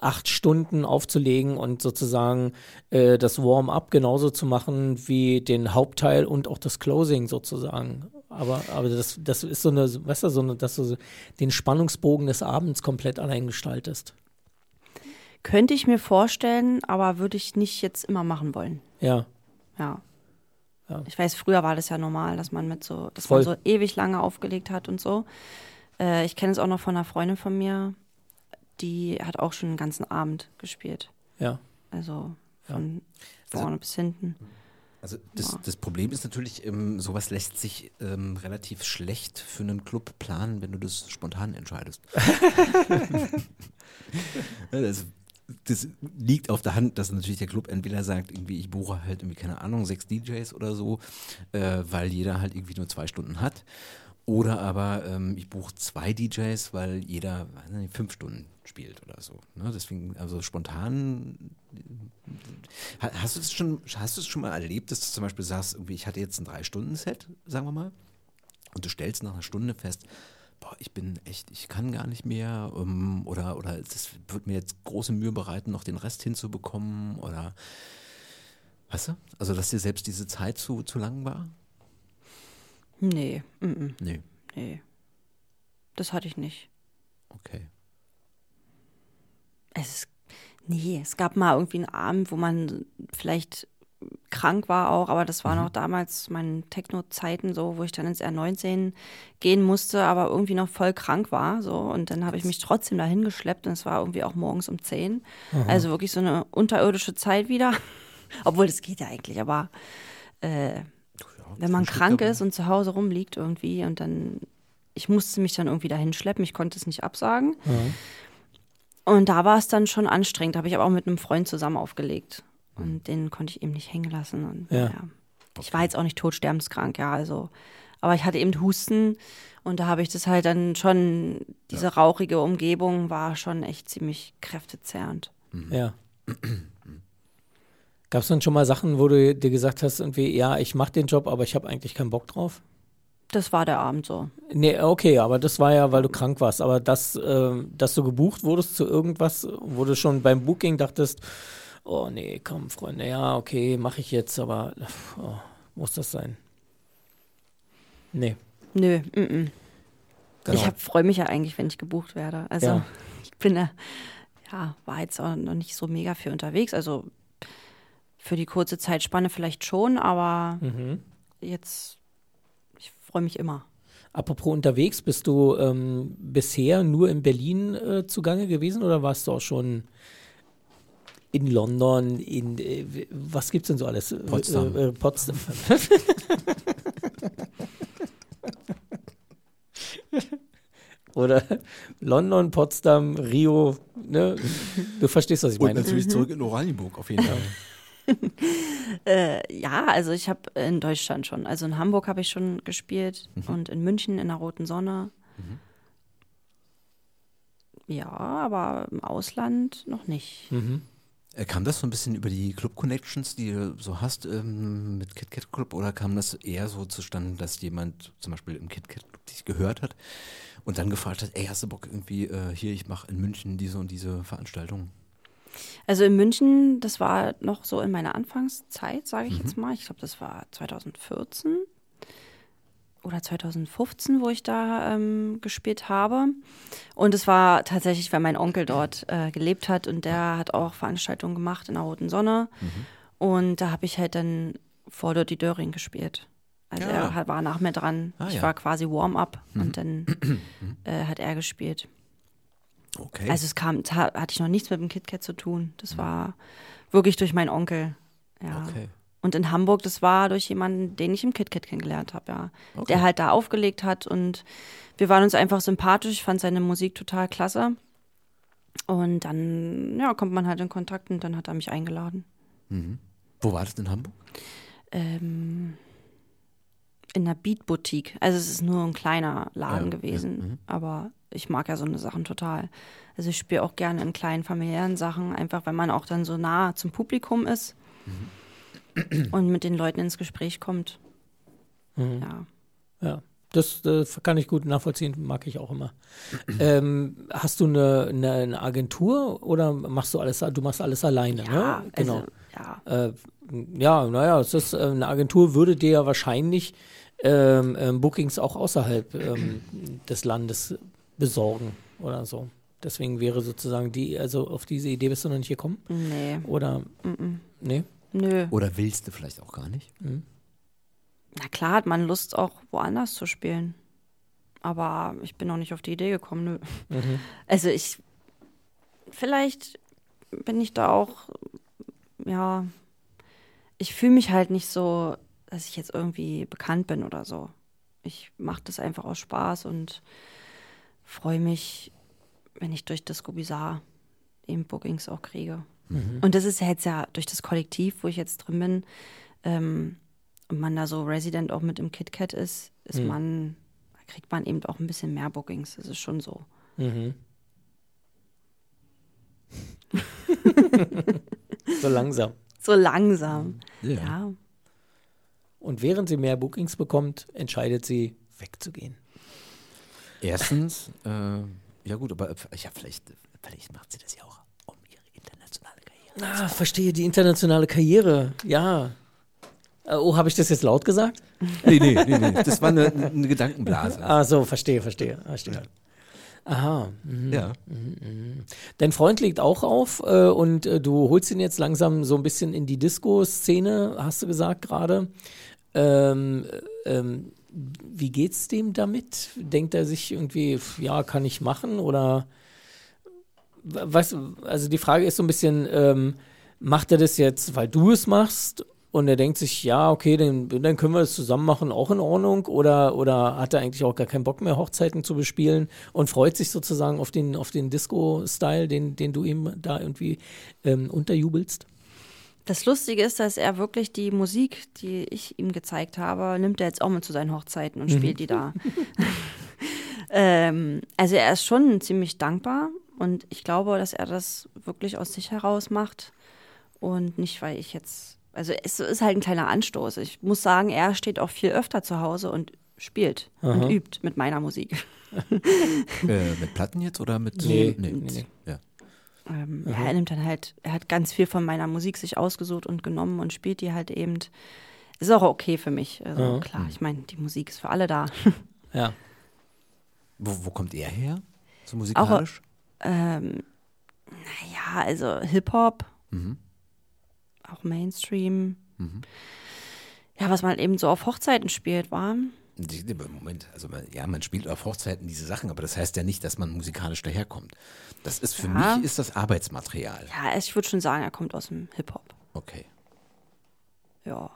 acht Stunden aufzulegen und sozusagen äh, das Warm-up genauso zu machen wie den Hauptteil und auch das Closing sozusagen. Aber, aber das, das ist so eine, weißt du, so eine, dass du den Spannungsbogen des Abends komplett allein gestaltest. Könnte ich mir vorstellen, aber würde ich nicht jetzt immer machen wollen. Ja. Ja. Ja. Ich weiß, früher war das ja normal, dass man mit so, dass Voll. man so ewig lange aufgelegt hat und so. Äh, ich kenne es auch noch von einer Freundin von mir, die hat auch schon den ganzen Abend gespielt. Ja. Also Ja. von Also- vorne bis hinten. Also das, Ja. das Problem ist natürlich, ähm, sowas lässt sich ähm, relativ schlecht für einen Club planen, wenn du das spontan entscheidest. Ja, das, das liegt auf der Hand, dass natürlich der Club entweder sagt, irgendwie ich buche halt irgendwie, keine Ahnung, sechs DJs oder so, äh, weil jeder halt irgendwie nur zwei Stunden hat. Oder aber ähm, ich buche zwei DJs, weil jeder nicht, fünf Stunden spielt oder so. Ne? Deswegen, also spontan Ha- Hast du es schon, es schon mal erlebt, dass du zum Beispiel sagst, irgendwie, ich hatte jetzt ein Drei-Stunden-Set, sagen wir mal, und du stellst nach einer Stunde fest, boah, ich bin echt, ich kann gar nicht mehr, ähm, oder, oder das wird mir jetzt große Mühe bereiten, noch den Rest hinzubekommen, oder, weißt du? Also, dass dir selbst diese Zeit zu, zu lang war? Nee, mm, Nee. nee. das hatte ich nicht. Okay. Es ist, nee, es gab mal irgendwie einen Abend, wo man vielleicht krank war auch, aber das war noch damals meine Techno-Zeiten so, wo ich dann ins R19 gehen musste, aber irgendwie noch voll krank war so und dann habe ich mich trotzdem dahin geschleppt und es war irgendwie auch morgens um 10. Also wirklich so eine unterirdische Zeit wieder. Obwohl das geht ja eigentlich, aber äh, wenn man krank ist und zu Hause rumliegt irgendwie und dann ich musste mich dann irgendwie dahin schleppen, ich konnte es nicht absagen. Und da war es dann schon anstrengend, habe ich aber auch mit einem Freund zusammen aufgelegt. Und den konnte ich eben nicht hängen lassen. Und, Ja. ja. Ich war jetzt auch nicht todsterbenskrank, ja, also. Aber ich hatte eben Husten und da habe ich das halt dann schon, diese rauchige Umgebung war schon echt ziemlich kräftezerrend. Ja. Gab es dann schon mal Sachen, wo du dir gesagt hast, irgendwie, ja, ich mache den Job, aber ich habe eigentlich keinen Bock drauf? Das war der Abend so. Nee, okay, aber das war ja, weil du krank warst. Aber dass, äh, dass du gebucht wurdest zu irgendwas, wo du schon beim Booking dachtest, oh nee, komm, Freunde, ja, okay, mache ich jetzt, aber oh, muss das sein? Nee. Nö, mm -mm. Genau. Ich freue mich ja eigentlich, wenn ich gebucht werde. Also Ja. ich bin da, ja, war jetzt auch noch nicht so mega viel unterwegs. Also für die kurze Zeitspanne vielleicht schon, aber Mhm. jetzt, ich freue mich immer. Apropos unterwegs, bist du ähm, bisher nur in Berlin äh, zugange gewesen oder warst du auch schon in London, in äh, was gibt's denn so alles? Potsdam. Äh, äh, Potsdam. oder London, Potsdam, Rio, ne? Du verstehst, was ich Und meine. natürlich zurück in Oranienburg auf jeden Fall. Äh, ja, also ich habe in Deutschland schon, also in Hamburg habe ich schon gespielt und in München in der Roten Sonne. Ja, aber im Ausland noch nicht. Mhm. Äh, Kam das so ein bisschen über die Club-Connections, die du so hast ähm, mit KitKat Club oder kam das eher so zustande, dass jemand zum Beispiel im KitKat Club dich gehört hat und dann gefragt hat, ey, hast du Bock irgendwie äh, hier, ich mache in München diese und diese Veranstaltung? Also in München, das war noch so in meiner Anfangszeit, sage ich jetzt mal. Ich glaube, das war 2014 oder 2015, wo ich da ähm, gespielt habe. Und es war tatsächlich, weil mein Onkel dort äh, gelebt hat und der hat auch Veranstaltungen gemacht in der Roten Sonne. Und da habe ich halt dann vor Dirty Döring gespielt. Also Ja. er war nach mir dran. Ah, ich ja. war quasi Warm-up und dann äh, hat er gespielt. Okay. Also es kam, hatte ich noch nichts mit dem KitKat zu tun. Das war wirklich durch meinen Onkel. Ja. okay. Und in Hamburg, das war durch jemanden, den ich im KitKat kennengelernt habe, ja. Okay. Der halt da aufgelegt hat und wir waren uns einfach sympathisch. Ich fand seine Musik total klasse. Und dann, ja, kommt man halt in Kontakt und dann hat er mich eingeladen. Mhm. Wo war das in Hamburg? Ähm, in einer Beat-Boutique. Also es ist nur ein kleiner Laden Ja, gewesen, ja, mhm. aber ich mag ja so eine Sachen total. Also ich spiele auch gerne in kleinen familiären Sachen, einfach weil man auch dann so nah zum Publikum ist Mhm. und mit den Leuten ins Gespräch kommt. Mhm. Ja. Ja, das äh, kann ich gut nachvollziehen, mag ich auch immer. ähm, hast du eine, eine, eine Agentur oder machst du alles, du machst alles alleine, Ja, ne? Genau. also, ja. Äh, ja, naja, es ist, äh, eine Agentur würde dir ja wahrscheinlich ähm, ähm, Bookings auch außerhalb ähm, des Landes besorgen oder so. Deswegen wäre sozusagen die, also auf diese Idee bist du noch nicht gekommen? Nee, Oder, nee? nö. Oder willst du vielleicht auch gar nicht? Na klar hat man Lust, auch woanders zu spielen. Aber ich bin noch nicht auf die Idee gekommen, nö. Also ich, vielleicht bin ich da auch, ja, ich fühle mich halt nicht so, dass ich jetzt irgendwie bekannt bin oder so. Ich mache das einfach aus Spaß und freue mich, wenn ich durch das Bizarre eben Bookings auch kriege. Und das ist ja jetzt ja durch das Kollektiv, wo ich jetzt drin bin, ähm, und man da so Resident auch mit im KitKat ist, ist man, da kriegt man eben auch ein bisschen mehr Bookings. Das ist schon so. Mhm. so langsam. So langsam. Ja. Ja. Und während sie mehr Bookings bekommt, entscheidet sie, wegzugehen. Erstens, äh, ja gut, aber ja, vielleicht, vielleicht macht sie das ja auch um ihre internationale Karriere. Ah, verstehe die internationale Karriere, ja. Äh, Oh, habe ich das jetzt laut gesagt? Nee, nee, nee, nee. Das war eine, eine Gedankenblase. Ah, so, verstehe, verstehe. verstehe. Aha. Ja. Dein Freund legt auch auf äh, und äh, du holst ihn jetzt langsam so ein bisschen in die Disco-Szene, hast du gesagt gerade. Ähm, äh, ähm, wie geht's dem damit? Denkt er sich irgendwie, ja, kann ich machen oder was? Also die Frage ist so ein bisschen, ähm, macht er das jetzt, weil du es machst? Und er denkt sich, ja, okay, dann, dann können wir das zusammen machen, auch in Ordnung. Oder, oder hat er eigentlich auch gar keinen Bock mehr, Hochzeiten zu bespielen und freut sich sozusagen auf den, auf den Disco-Style, den, den du ihm da irgendwie ähm, unterjubelst? Das Lustige ist, dass er wirklich die Musik, die ich ihm gezeigt habe, nimmt er jetzt auch mit zu seinen Hochzeiten und spielt die da. ähm, also er ist schon ziemlich dankbar und ich glaube, dass er das wirklich aus sich heraus macht und nicht, weil ich jetzt, also es ist halt ein kleiner Anstoß. Ich muss sagen, er steht auch viel öfter zu Hause und spielt und übt mit meiner Musik. Äh, mit Platten jetzt oder mit. Nee, nee. nee, nee. Ja. Ähm, ja, er nimmt dann halt, er hat ganz viel von meiner Musik sich ausgesucht und genommen und spielt die halt eben. Ist auch okay für mich. Also klar, ich meine, die Musik ist für alle da. Ja. Wo, wo kommt er her? So musikalisch? ähm, naja, also Hip-Hop, Mhm. auch Mainstream. Ja, was man eben so auf Hochzeiten spielt, war. Moment, also man, ja, man spielt auf Hochzeiten diese Sachen, aber das heißt ja nicht, dass man musikalisch daherkommt. Das ist für Ja. mich ist das Arbeitsmaterial. Ja, ich würde schon sagen, er kommt aus dem Hip-Hop. Okay. Ja.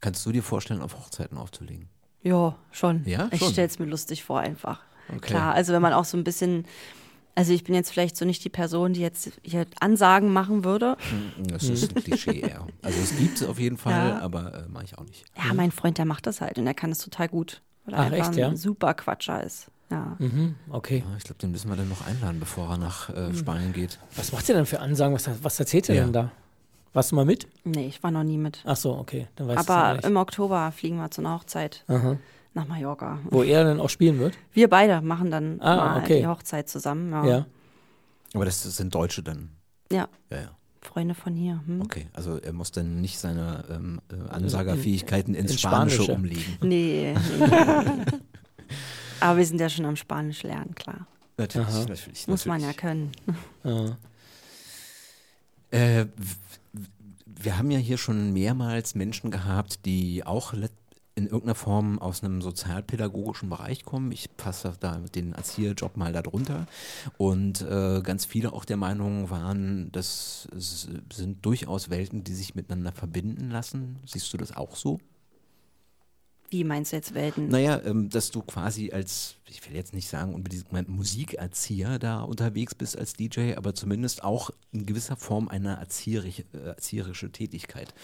Kannst du dir vorstellen, auf Hochzeiten aufzulegen? Ja, schon. Ja, ich schon. stelle es mir lustig vor einfach. Okay. Klar, also wenn man auch so ein bisschen, also ich bin jetzt vielleicht so nicht die Person, die jetzt hier Ansagen machen würde. Das ist ein Klischee eher. Also es gibt es auf jeden Fall, Ja. aber äh, mache ich auch nicht. Ja, mein Freund, der macht das halt und der kann es total gut. Weil er Ach, einfach echt, ein ja? super Quatscher ist. Ja. Mhm, okay. Ja, ich glaube, den müssen wir dann noch einladen, bevor er nach äh, Spanien geht. Was macht ihr denn für Ansagen? Was, was erzählt ihr Ja. denn da? Warst du mal mit? Nee, ich war noch nie mit. Ach so, okay. Dann weißt du Aber im Oktober fliegen wir zu einer Hochzeit Aha. nach Mallorca. Wo er dann auch spielen wird? Wir beide machen dann Ah, mal okay. die Hochzeit zusammen. Ja. Ja. Aber das sind Deutsche dann. ja, Ja, ja. Freunde von hier. Hm? Okay, also er muss dann nicht seine ähm, äh, Ansagerfähigkeiten ins ins Spanische, Spanische. umlegen. Nee. nee. Aber wir sind ja schon am Spanisch lernen, klar. Natürlich, Aha. natürlich. Muss man ja natürlich. können. Ja. Äh, wir haben ja hier schon mehrmals Menschen gehabt, die auch in irgendeiner Form aus einem sozialpädagogischen Bereich kommen. Ich passe da den Erzieherjob mal darunter. Und äh, ganz viele auch der Meinung waren, das sind durchaus Welten, die sich miteinander verbinden lassen. Siehst du das auch so? Wie meinst du jetzt Welten? Naja, ähm, dass du quasi als, ich will jetzt nicht sagen unbedingt Musikerzieher da unterwegs bist als DJ, aber zumindest auch in gewisser Form eine erzieherisch, äh, erzieherische Tätigkeit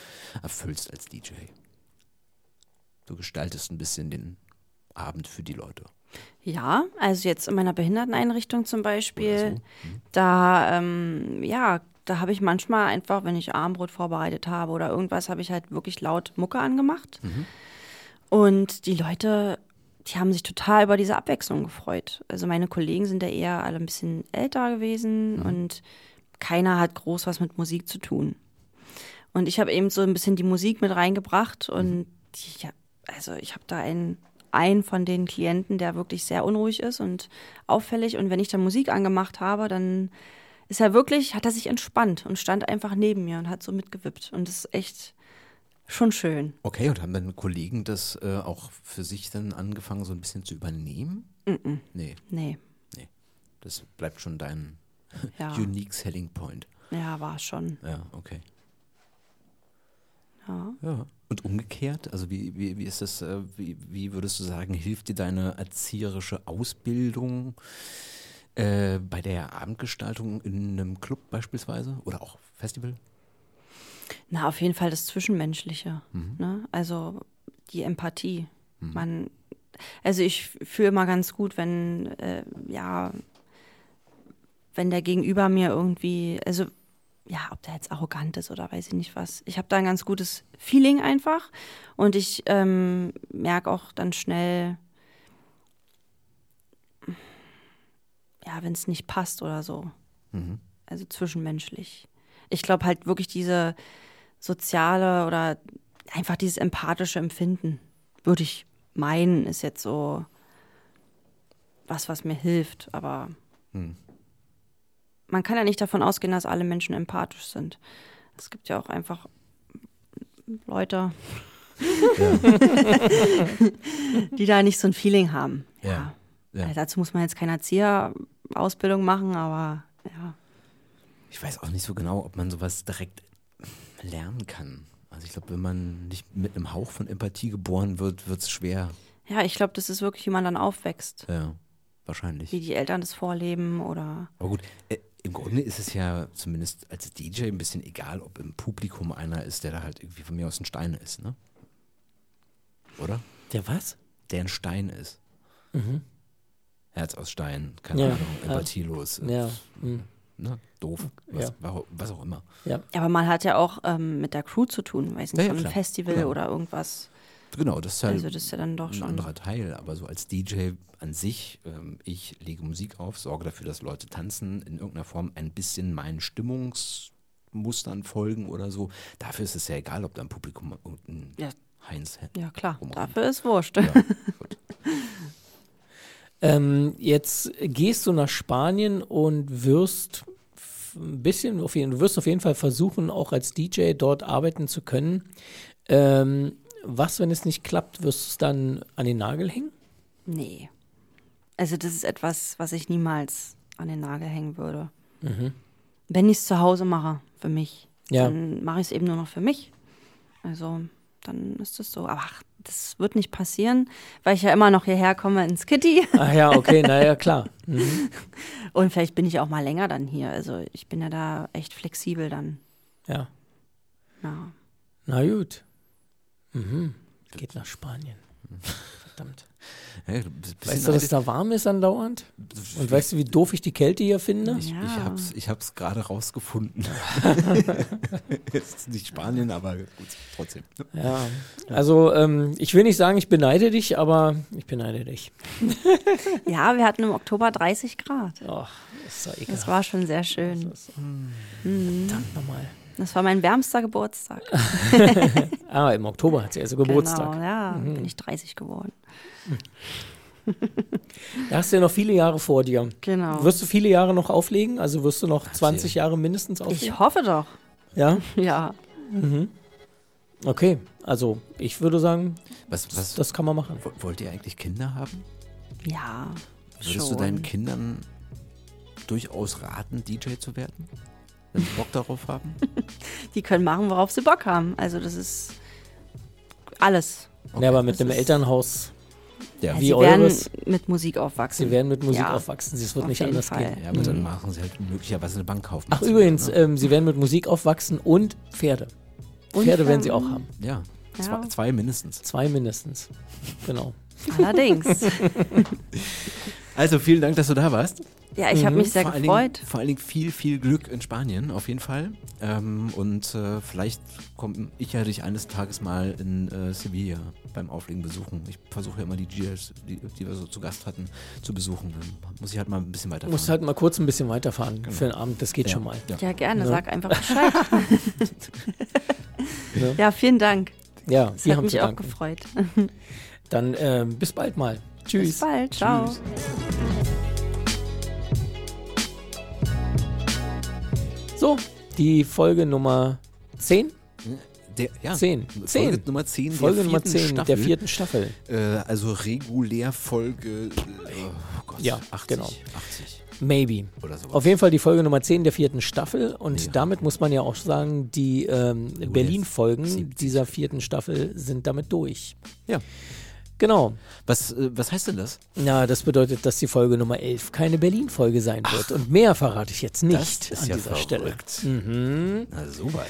erfüllst als DJ. Du gestaltest ein bisschen den Abend für die Leute. Ja, also jetzt in meiner Behinderteneinrichtung zum Beispiel, so. da, ähm, ja, da habe ich manchmal einfach, wenn ich Armbrot vorbereitet habe oder irgendwas, habe ich halt wirklich laut Mucke angemacht. Und die Leute, die haben sich total über diese Abwechslung gefreut. Also meine Kollegen sind ja eher alle ein bisschen älter gewesen und keiner hat groß was mit Musik zu tun. Und ich habe eben so ein bisschen die Musik mit reingebracht und die, ja, also ich habe da einen, einen von den Klienten, der wirklich sehr unruhig ist und auffällig. Und wenn ich dann Musik angemacht habe, dann ist er wirklich, hat er sich entspannt und stand einfach neben mir und hat so mitgewippt. Und das ist echt schon schön. Okay, und haben dann Kollegen das äh, auch für sich dann angefangen, so ein bisschen zu übernehmen? Nee, Nee, das bleibt schon dein ja, unique selling point. ja, war schon. Ja, okay. Ja. Ja. Und umgekehrt, also wie, wie, wie ist das, äh, wie, wie würdest du sagen, hilft dir deine erzieherische Ausbildung äh, bei der Abendgestaltung in einem Club beispielsweise oder auch Festival? Na, auf jeden Fall das Zwischenmenschliche. Ne? Also die Empathie. Man, also ich fühle immer ganz gut, wenn, äh, ja, wenn der Gegenüber mir irgendwie, also ja, ob der jetzt arrogant ist oder weiß ich nicht was. Ich habe da ein ganz gutes Feeling einfach und ich ähm, merke auch dann schnell, ja, wenn es nicht passt oder so. Mhm. Also zwischenmenschlich. Ich glaube halt wirklich diese soziale oder einfach dieses empathische Empfinden, würde ich meinen, ist jetzt so was, was mir hilft. Aber Hm. man kann ja nicht davon ausgehen, dass alle Menschen empathisch sind. Es gibt ja auch einfach Leute, die da nicht so ein Feeling haben. Ja. Ja. Also dazu muss man jetzt keine Erzieherausbildung machen, aber ja. Ich weiß auch nicht so genau, ob man sowas direkt lernen kann. Also ich glaube, wenn man nicht mit einem Hauch von Empathie geboren wird, wird es schwer. Ja, ich glaube, das ist wirklich, wie man dann aufwächst. Ja, wahrscheinlich. Wie die Eltern das vorleben oder. Aber gut, äh, im Grunde ist es ja zumindest als DJ ein bisschen egal, ob im Publikum einer ist, der da halt irgendwie von mir aus ein Stein ist, ne? Oder? Der was? Der ein Stein ist. Herz aus Stein, keine Ja, Ahnung, ja. empathielos, äh, Ja. hm. Ne? doof, was, Ja. wa- was auch immer. Ja. Aber man hat ja auch ähm, mit der Crew zu tun, weiß nicht, Ja, ja, von einem klar. Festival Genau. oder irgendwas. Genau, das ist halt Also das ist ja dann doch ein schon. anderer Teil, aber so als DJ an sich, ähm, ich lege Musik auf, sorge dafür, dass Leute tanzen, in irgendeiner Form ein bisschen meinen Stimmungsmustern folgen oder so. Dafür ist es ja egal, ob da im Publikum irgendein Ja. Heinz Ja, klar, Rumrennen. dafür ist wurscht. Ja, gut. Ähm, jetzt gehst du nach Spanien und wirst ein bisschen, auf jeden, du wirst auf jeden Fall versuchen, auch als DJ dort arbeiten zu können. Ähm, was, wenn es nicht klappt, wirst du es dann an den Nagel hängen? Nee. Also das ist etwas, was ich niemals an den Nagel hängen würde. Wenn ich es zu Hause mache, für mich, Ja. dann mache ich es eben nur noch für mich. Also dann ist es so. Aber ach, das wird nicht passieren, weil ich ja immer noch hierher komme ins Kitty. Ach ja, okay, naja, klar. Mhm. Und vielleicht bin ich auch mal länger dann hier. Also ich bin ja da echt flexibel dann. Ja, Ja. na gut. Mhm. Geht nach Spanien. Verdammt. Weißt du, dass neidisch. da warm ist andauernd? Und weißt du, wie doof ich die Kälte hier finde? Ich, Ja. ich hab's, ich hab's gerade rausgefunden. Es ist nicht Spanien, aber gut, trotzdem. Ja, also ähm, ich will nicht sagen, ich beneide dich, aber ich beneide dich. ja, wir hatten im Oktober 30 Grad. Ach, ist doch Das ekelhaft. war schon sehr schön. Verdammt nochmal. Das war mein wärmster Geburtstag. Ah, im Oktober hat sie also Geburtstag. Genau, ja, bin ich 30 geworden. Da hast du ja noch viele Jahre vor dir. Genau. Wirst du viele Jahre noch auflegen? Also wirst du noch 20 Jahre mindestens auflegen? Ich hoffe doch. Ja? Ja. Okay, also ich würde sagen, Was, was, das kann man machen. wo- wollt ihr eigentlich Kinder haben? Ja. Würdest schon. du deinen Kindern durchaus raten, DJ zu werden? Wenn sie Bock darauf haben? Die können machen, worauf sie Bock haben. Also das ist alles. ja, aber mit das einem ist- Elternhaus, Ja, Wie sie eures? werden mit Musik aufwachsen. sie werden mit Musik Ja, aufwachsen. Es wird auf nicht anders Fall. gehen. ja aber dann machen sie halt möglicherweise eine Bank kaufen. Ach übrigens, ähm, sie werden mit Musik aufwachsen und Pferde. Und Pferde werden sie auch haben. Ja, Ja. Zwei, zwei mindestens. Zwei mindestens. Genau. Allerdings. Also vielen Dank, dass du da warst. Ja, ich habe mich sehr vor allen gefreut. Dingen, vor allen Dingen viel, viel Glück in Spanien, auf jeden Fall. Ähm, und äh, vielleicht komme ich ja dich eines Tages mal in äh, Sevilla beim Auflegen besuchen. Ich versuche ja immer die DJs, die, die wir so zu Gast hatten, zu besuchen. Dann muss ich halt mal ein bisschen weiterfahren. Du musst halt mal kurz ein bisschen weiterfahren für den Abend. Das geht ja. schon mal. Ja. Ja, gerne. Ne? Sag einfach Bescheid. Ja, vielen Dank. Ja, Es wir hat haben mich auch gefreut. Dann ähm, bis bald mal. Tschüss. Bis bald. Ciao. So, die Folge Nummer 10? Der, ja, Zehn. Folge Zehn. Nummer 10 Folge der Nummer vierten 10 Staffel. der vierten Staffel. Äh, also regulär Folge äh, oh Gott, Ja, 80, genau. 80 Maybe. oder sowas. Auf jeden Fall die Folge Nummer 10 der vierten Staffel. Und Ja. damit muss man ja auch sagen, die ähm, Berlin-Folgen 70. dieser vierten Staffel sind damit durch. Ja. Genau. Was, äh, was heißt denn das? Na, das bedeutet, dass die Folge Nummer 11 keine Berlin-Folge sein wird. Und mehr verrate ich jetzt nicht das ist an ja dieser Stelle. verrückt. Mhm. Na sowas.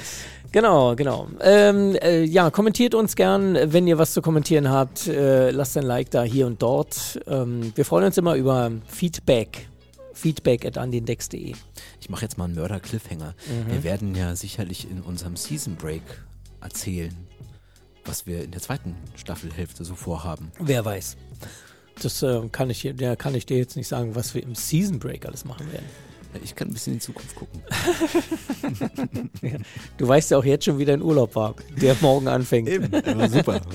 Genau, genau. Ähm, äh, ja, kommentiert uns gern, wenn ihr was zu kommentieren habt. Äh, lasst ein Like da hier und dort. Ähm, wir freuen uns immer über Feedback. Feedback at andindex.de. Ich mache jetzt mal einen Mörder-Cliffhanger. Mhm. Wir werden ja sicherlich in unserem Season Break erzählen, was wir in der zweiten Staffelhälfte so vorhaben. Wer weiß. Das äh, kann, ich, der kann ich dir jetzt nicht sagen, was wir im Season Break alles machen werden. Ja, ich kann ein bisschen in die Zukunft gucken. Du weißt ja auch jetzt schon, wie dein Urlaub war, der morgen anfängt. Eben, ja, super.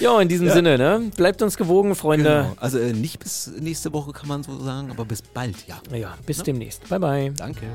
Ja, in diesem Ja. Sinne, ne? Bleibt uns gewogen, Freunde. Genau. Also äh, nicht bis nächste Woche kann man so sagen, aber bis bald, ja. Ja, bis demnächst. Bye, bye. Danke.